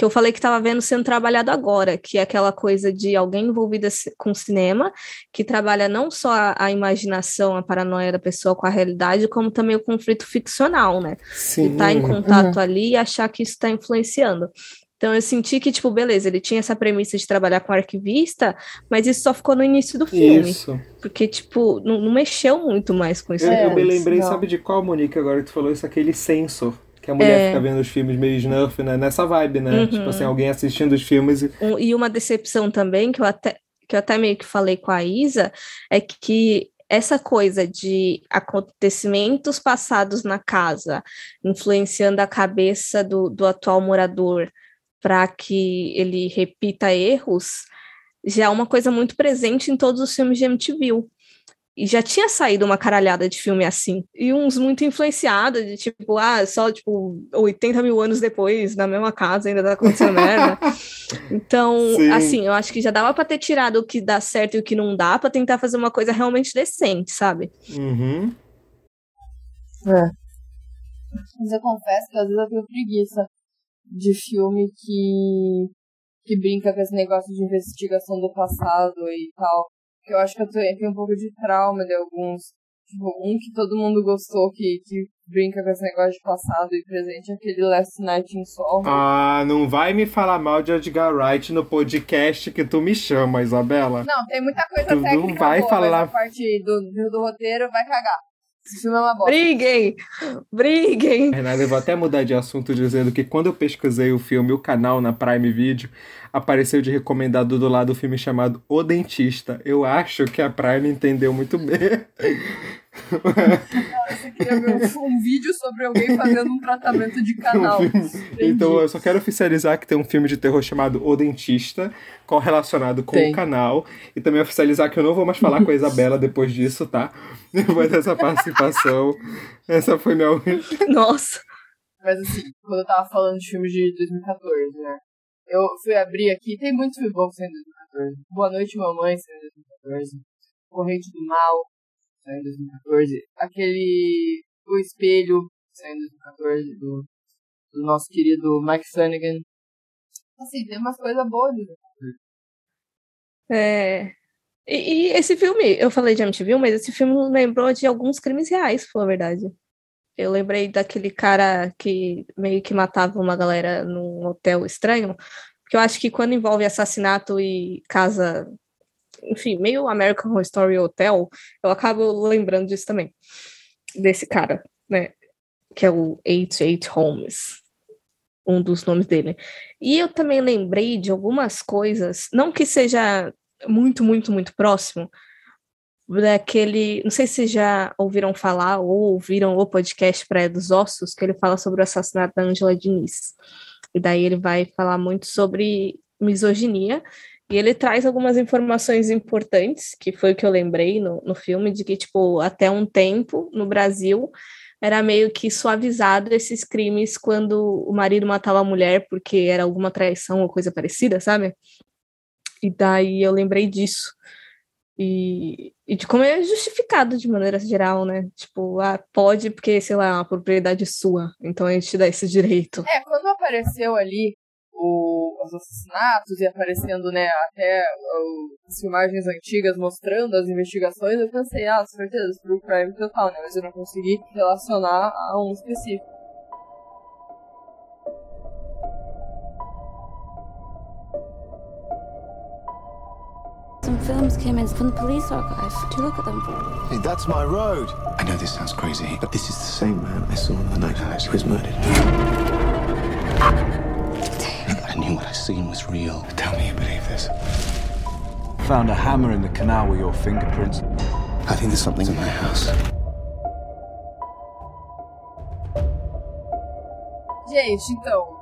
que eu falei que estava vendo sendo trabalhado agora, que é aquela coisa de alguém envolvida com cinema, que trabalha não só a, a imaginação, a paranoia da pessoa com a realidade, como também o conflito ficcional, né? Sim. E tá em contato uhum. ali e achar que isso está influenciando. Então eu senti que, tipo, beleza, ele tinha essa premissa de trabalhar com arquivista, mas isso só ficou no início do filme. Isso. Porque, tipo, não, não mexeu muito mais com isso. Eu, eu me lembrei, não. sabe de qual, Monique, agora que tu falou isso, aquele sensor. Que a mulher é. fica vendo os filmes meio snuff, né? Nessa vibe, né? Uhum. Tipo assim, alguém assistindo os filmes e... e uma decepção também, que eu até, que eu até meio que falei com a Isa, é que essa coisa de acontecimentos passados na casa influenciando a cabeça do, do atual morador para que ele repita erros, já é uma coisa muito presente em todos os filmes de MTV. E já tinha saído uma caralhada de filme assim. E uns muito influenciados, de tipo, ah, só tipo 80 mil anos depois, na mesma casa, ainda tá acontecendo merda. Então, Sim. assim, eu acho que já dava pra ter tirado o que dá certo e o que não dá, pra tentar fazer uma coisa realmente decente, sabe? Uhum. É. Mas eu confesso que às vezes eu tenho preguiça de filme que, que brinca com esse negócio de investigação do passado e tal. Eu acho que eu tenho um pouco de trauma de alguns. Tipo, um que todo mundo gostou, que, que brinca com esse negócio de passado e presente, é aquele Last Night in Soho. Ah, não vai me falar mal de Edgar Wright no podcast que tu me chama, Isabela. Não, tem muita coisa tu técnica não vai boa, falar... parte do, do roteiro vai cagar. Esse filme é uma bosta. Briguem! Briguem! Renata, eu vou até mudar de assunto dizendo que quando eu pesquisei o filme, o canal na Prime Video, apareceu de recomendado do lado o filme chamado O Dentista. Eu acho que a Prime entendeu muito bem. Você queria ver um vídeo sobre alguém fazendo um tratamento de canal. então, eu só quero oficializar que tem um filme de terror chamado O Dentista, correlacionado com tem. o canal. E também oficializar que eu não vou mais falar com a Isabela depois disso, tá? Depois dessa participação. Essa foi minha. Nossa! Mas assim, quando eu tava falando de filmes de 2014, né? Eu fui abrir aqui, tem muito filme bom sendo 2014. Boa Noite Mamãe sendo 2014. Corrente do Mal, saiu em 2014. Aquele O Espelho, saiu em 2014, do, do nosso querido Mike Flanagan. Assim, tem umas coisas boas de 2014. É. E, e, esse filme, eu falei de MTV, mas esse filme lembrou de alguns crimes reais, por verdade. Eu lembrei daquele cara que meio que matava uma galera num hotel estranho, porque eu acho que quando envolve assassinato e casa enfim, meio American Horror Story Hotel, eu acabo lembrando disso também. Desse cara, né? Que é o H.H. Holmes, um dos nomes dele. E eu também lembrei de algumas coisas, não que seja muito, muito, muito próximo, daquele. Não sei se já ouviram falar ou ouviram o podcast Praia dos Ossos, que ele fala sobre o assassinato da Angela Diniz. E daí ele vai falar muito sobre misoginia e ele traz algumas informações importantes, que foi o que eu lembrei no, no filme, de que, tipo, até um tempo no Brasil era meio que suavizado esses crimes quando o marido matava a mulher porque era alguma traição ou coisa parecida, sabe? E daí eu lembrei disso. E, e de como é justificado de maneira geral, né? Tipo, ah, pode porque, sei lá, é uma propriedade sua, então a gente dá esse direito. É, quando apareceu ali o, os assassinatos e aparecendo, né, até o, as filmagens antigas mostrando as investigações, eu pensei, ah, certeza, true crime total, né, mas eu não consegui relacionar a um específico. Films came in from the police archive. Do look at them. Hey, that's my road. I know this sounds crazy, but this is the same man I saw on the night Alex was murdered. I knew what I seen was real. Tell me you believe this. Found a hammer in the canal with your fingerprints. I think there's something in my house. Gente, então.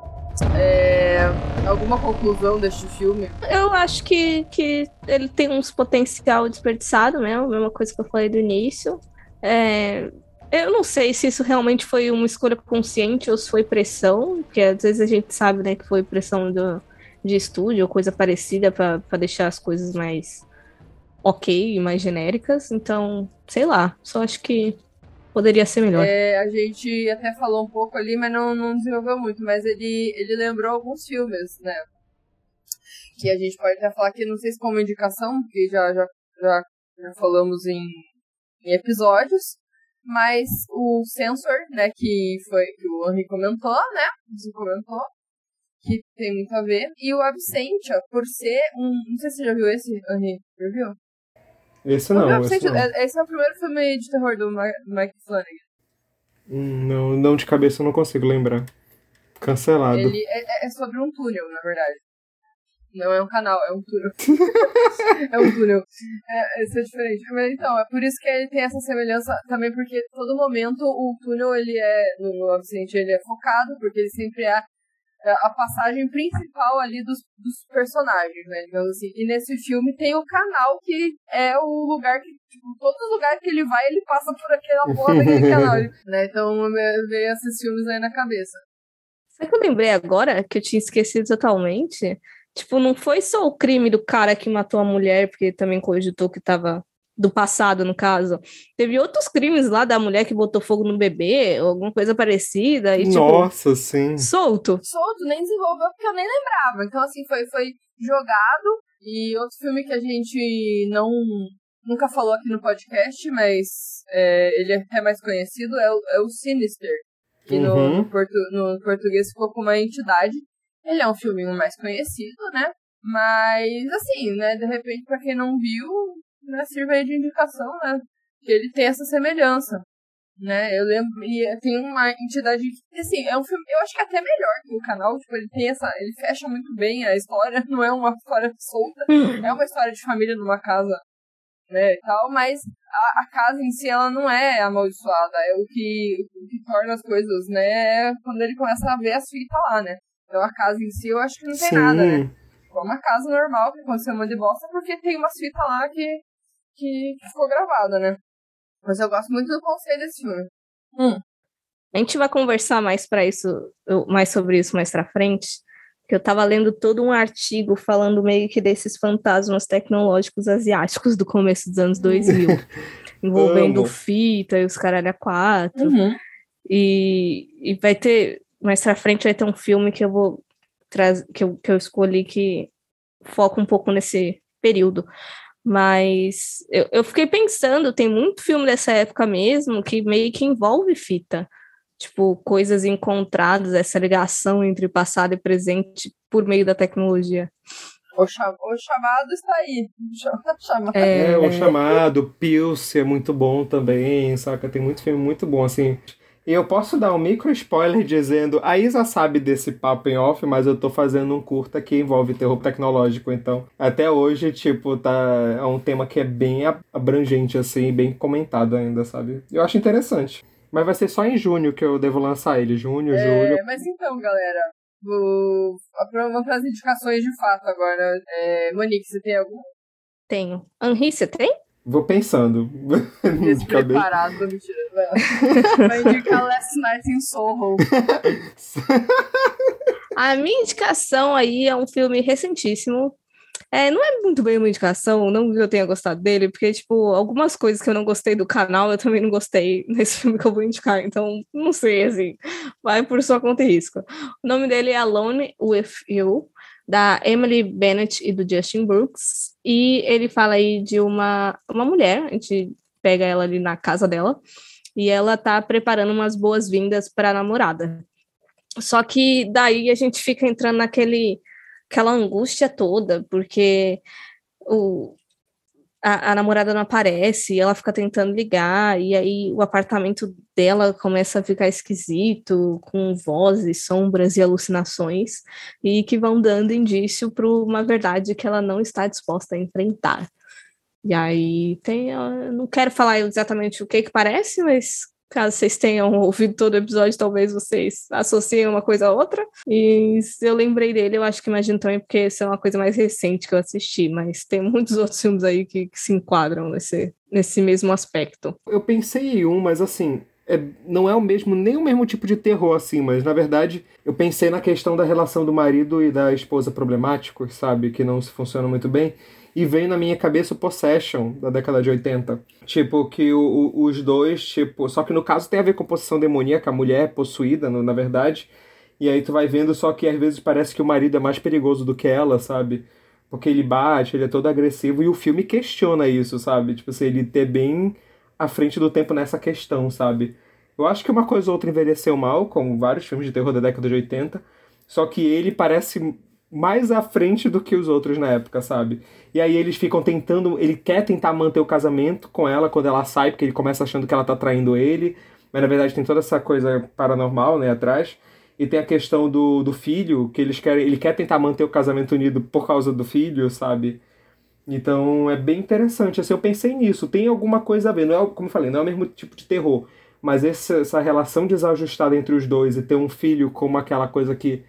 É, alguma conclusão deste filme? Eu acho que, que ele tem uns potencial desperdiçado mesmo, mesma coisa que eu falei do início. É, eu não sei se isso realmente foi uma escolha consciente ou se foi pressão, porque às vezes a gente sabe né, que foi pressão do, de estúdio ou coisa parecida para deixar as coisas mais ok, mais genéricas. Então, sei lá, só acho que poderia ser melhor. É, a gente até falou um pouco ali, mas não, não desenvolveu muito. Mas ele, ele lembrou alguns filmes, né? Que a gente pode até falar aqui, não sei se como indicação, porque já, já, já, já falamos em, em episódios. Mas o Sensor, né, que foi que o Henri comentou, né? Você comentou. Que tem muito a ver. E o Absentia, por ser um. Não sei se você já viu esse, Henri. Já viu? Esse não, esse não. é- Esse é o primeiro filme de terror do Mike Flanagan. Hum, Não, não de cabeça eu não consigo lembrar. Cancelado. Ele é, é sobre um túnel, na verdade. Não é um canal, é um túnel. é um túnel. É, isso é diferente. Mas então, é por isso que ele tem essa semelhança também, porque todo momento o túnel, ele é, no, no Absente, ele é focado, porque ele sempre é a, a passagem principal ali dos, dos personagens, né, digamos assim. E nesse filme tem o canal, que é o lugar que, tipo, todo lugar que ele vai, ele passa por aquela porra daquele canal. né? Então, veio esses filmes aí na cabeça. Sabe que eu lembrei agora que eu tinha esquecido totalmente? Tipo, não foi só o crime do cara que matou a mulher, porque também cogitou que tava do passado, no caso. Teve outros crimes lá da mulher que botou fogo no bebê, ou alguma coisa parecida, e tipo, Nossa, sim. solto. solto, nem desenvolveu porque eu nem lembrava. Então, assim, foi, foi jogado. E outro filme que a gente não nunca falou aqui no podcast, mas é, ele é até mais conhecido, é o, é o Sinister. Que no, Uhum. no, portu, no português ficou com uma entidade. Ele é um filminho mais conhecido, né? Mas, assim, né? De repente, pra quem não viu, né, sirva aí de indicação, né? Que ele tem essa semelhança né? Eu lembro, e tem uma entidade que, assim, é um filme, eu acho que é até melhor que o canal, tipo, ele tem essa, ele fecha muito bem a história, não é uma história solta, é uma história de família numa casa, né, e tal, mas a, a casa em si, ela não é amaldiçoada, é o que, o que torna as coisas, né, é quando ele começa a ver as fitas lá, né. Então a casa em si, eu acho que não tem sim. nada, né. É uma casa normal que aconteceu uma de bosta, porque tem umas fitas lá que, que, que ficou gravada, né. Mas eu gosto muito do conceito desse filme. A gente vai conversar mais para isso, mais sobre isso mais para frente. Que eu tava lendo todo um artigo falando meio que desses fantasmas tecnológicos asiáticos do começo dos anos 2000, envolvendo Amo. fita e os caralho a quatro. Uhum. E, e vai ter, mais pra frente vai ter um filme que eu vou trazer, que eu, que eu escolhi que foca um pouco nesse período. Mas eu, eu fiquei pensando, tem muito filme dessa época mesmo que meio que envolve fita. Tipo, coisas encontradas, essa ligação entre passado e presente por meio da tecnologia. O, cha- o chamado está aí. O cha- chamado. É, o chamado, Pilce é muito bom também, saca? Tem muito filme muito bom, assim. E eu posso dar um micro spoiler dizendo, a Isa sabe desse papo em off, mas eu tô fazendo um curta que envolve terror tecnológico, então até hoje, tipo, tá, é um tema que é bem ab- abrangente, assim, bem comentado ainda, sabe? Eu acho interessante. Mas vai ser só em junho que eu devo lançar ele, junho, julho. É, mas então, galera, vou... vamos para as indicações de fato agora. É, Monique, você tem algum Tenho. Henri, você tem? Vou pensando. Despreparado? Mentira. Vai indicar Last Night in Soho. A minha indicação aí é um filme recentíssimo. É, não é muito bem uma indicação, não que eu tenha gostado dele, porque, tipo, algumas coisas que eu não gostei do canal, eu também não gostei nesse filme que eu vou indicar, então, não sei, assim, vai por sua conta e risco. O nome dele é Alone With You, da Emily Bennett e do Justin Brooks, e ele fala aí de uma, uma mulher, a gente pega ela ali na casa dela, e ela tá preparando umas boas-vindas para a namorada. Só que daí a gente fica entrando naquele aquela angústia toda, porque o, a, a, namorada não aparece, ela fica tentando ligar, e aí o apartamento dela começa a ficar esquisito, com vozes, sombras e alucinações, e que vão dando indício para uma verdade que ela não está disposta a enfrentar. E aí tem, não quero falar exatamente o que que parece, mas Caso vocês tenham ouvido todo o episódio, talvez vocês associem uma coisa a outra. E eu lembrei dele, eu acho que imagino também, porque essa é uma coisa mais recente que eu assisti, mas tem muitos outros filmes aí que, que se enquadram nesse, nesse mesmo aspecto. Eu pensei em um, mas assim, é, não é o mesmo, nem o mesmo tipo de terror, assim, mas na verdade eu pensei na questão da relação do marido e da esposa problemáticos, sabe? Que não se funciona muito bem e vem na minha cabeça o Possession, da década de 80. Tipo, que o, o, os dois, tipo. Só que no caso tem a ver com possessão demoníaca, a mulher é possuída, no, na verdade. E aí tu vai vendo, só que às vezes parece que o marido é mais perigoso do que ela, sabe? Porque ele bate, ele é todo agressivo, e o filme questiona isso, sabe? Tipo assim, ele ter bem à frente do tempo nessa questão, sabe? Eu acho que uma coisa ou outra envelheceu mal, como vários filmes de terror da década de 80, só que ele parece mais à frente do que os outros na época, sabe? E aí eles ficam tentando, ele quer tentar manter o casamento com ela quando ela sai, porque ele começa achando que ela tá traindo ele, mas na verdade tem toda essa coisa paranormal, né, atrás. E tem a questão do, do filho, que eles querem, ele quer tentar manter o casamento unido por causa do filho, sabe? Então é bem interessante. Assim, eu pensei nisso. Tem alguma coisa a ver. Não é, como eu falei, não é o mesmo tipo de terror. Mas essa, essa relação desajustada entre os dois e ter um filho como aquela coisa que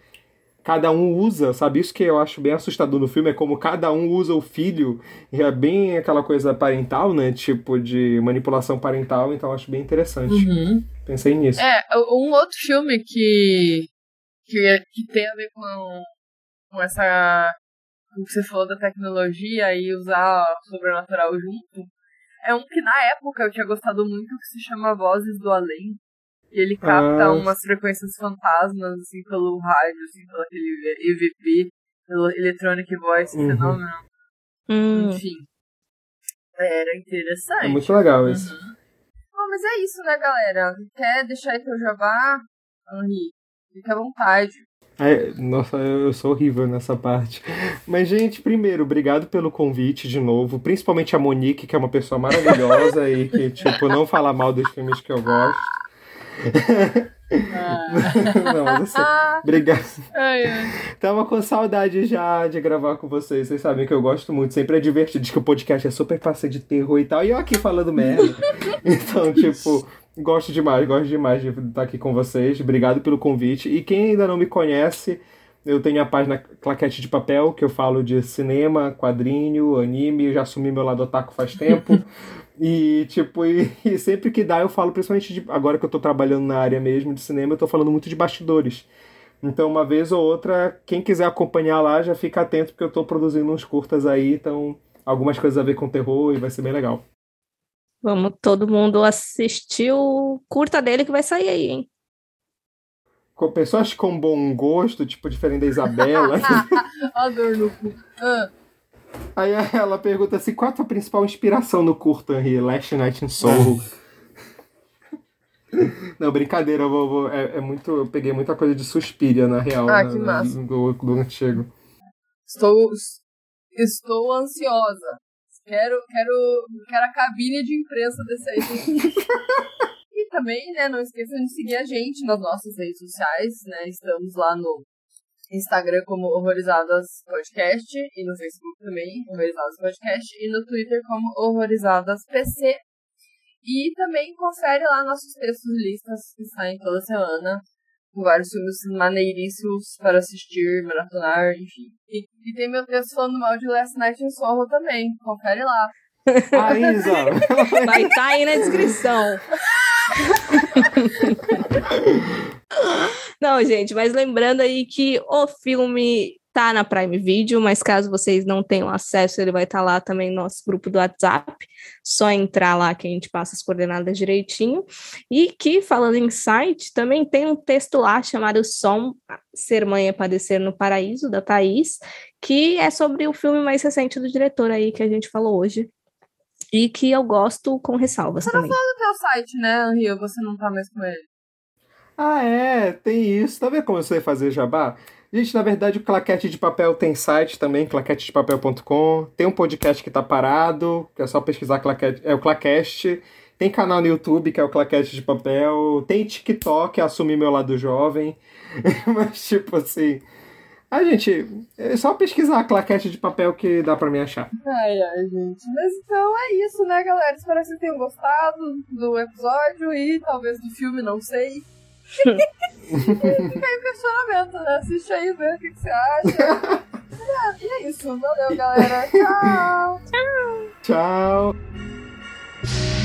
cada um usa, sabe? Isso que eu acho bem assustador no filme, é como cada um usa o filho, e é bem aquela coisa parental, né? Tipo, de manipulação parental, então eu acho bem interessante. Uhum. Pensei nisso. É, um outro filme que, que, que tem a ver com, com essa. com o que você falou da tecnologia e usar o sobrenatural junto. É um que na época eu tinha gostado muito, que se chama Vozes do Além. E ele capta ah. umas frequências fantasmas, assim, pelo rádio, assim, pelo aquele EVP, pelo Electronic Voice uhum. Phenomenon. Hum. Enfim. Era interessante. É muito legal uhum. isso. Bom, mas é isso, né, galera? Quer deixar aí teu jabá? Henri, fique à vontade. É, nossa, eu sou horrível nessa parte. Mas, gente, primeiro, obrigado pelo convite de novo. Principalmente a Monique, que é uma pessoa maravilhosa e que, tipo, não fala mal dos filmes que eu gosto. Ah. Não, mas assim, obrigado. Ai, ai. Tava com saudade já de gravar com vocês. Vocês sabem que eu gosto muito, sempre é divertido. Diz que o podcast é super fácil de terror e tal. E eu aqui falando merda. Então, tipo, gosto demais, gosto demais de estar aqui com vocês. Obrigado pelo convite. E quem ainda não me conhece, eu tenho a página Claquete de Papel, que eu falo de cinema, quadrinho, anime. Eu já assumi meu lado otaku faz tempo. E, tipo, e, e, sempre que dá eu falo, principalmente de, agora que eu tô trabalhando na área mesmo de cinema, eu tô falando muito de bastidores. Então, uma vez ou outra, quem quiser acompanhar lá, já fica atento, porque eu tô produzindo uns curtas aí, então algumas coisas a ver com terror e vai ser bem legal. Vamos todo mundo assistir o curta dele que vai sair aí, hein? Com pessoas com bom gosto, tipo, diferente da Isabela. Adoro no cu. Aí ela pergunta assim: qual a tua principal inspiração no curto, Henry? Last Night in Soul. Não, brincadeira, eu vou, vou, é, é, muito. Eu peguei muita coisa de Suspiria, na real. Ah, na, que massa. Do, do antigo. Estou. Estou ansiosa. Quero, quero, quero a cabine de imprensa desse aí. e também, né, não esqueçam de seguir a gente nas nossas redes sociais, né? Estamos lá no Instagram como Horrorizadas Podcast e no Facebook também, Horrorizadas Podcast, e no Twitter como Horrorizadas PC. E também confere lá nossos textos e listas que saem toda semana, com vários filmes maneiríssimos para assistir, maratonar, enfim. E, e tem meu texto falando mal de Last Night in Soho também, confere lá. Ah, Isa! Vai estar tá aí na descrição. Não, gente, mas lembrando aí que o filme tá na Prime Video, mas caso vocês não tenham acesso, ele vai estar tá lá também no nosso grupo do WhatsApp. Só entrar lá que a gente passa as coordenadas direitinho. E que, falando em site, também tem um texto lá chamado Som Ser Mãe é Padecer no Paraíso, da Thaís, que é sobre o filme mais recente do diretor aí que a gente falou hoje. E que eu gosto com ressalvas você também. Você tá falando do teu site, né, Rio? Você não tá mais com ele. Ah, é, tem isso. Tá vendo como eu sei fazer jabá? Gente, na verdade, o Claquete de Papel tem site também, claquetedepapel.com. Tem um podcast que tá parado, que é só pesquisar claquete, é o Claqueste. Tem canal no YouTube, que é o Claquete de Papel. Tem TikTok, assumir meu lado jovem. Mas, tipo assim. A gente, é só pesquisar a claquete de papel que dá pra me achar. Ai, ai, gente. Mas então é isso, né, galera? Espero que vocês tenham gostado do episódio e talvez do filme, não sei. Fica aí o questionamento, ah, né? Assiste aí, vê o que, que você acha. Ah, e é isso. Valeu, galera. Tchau. Tchau. Tchau.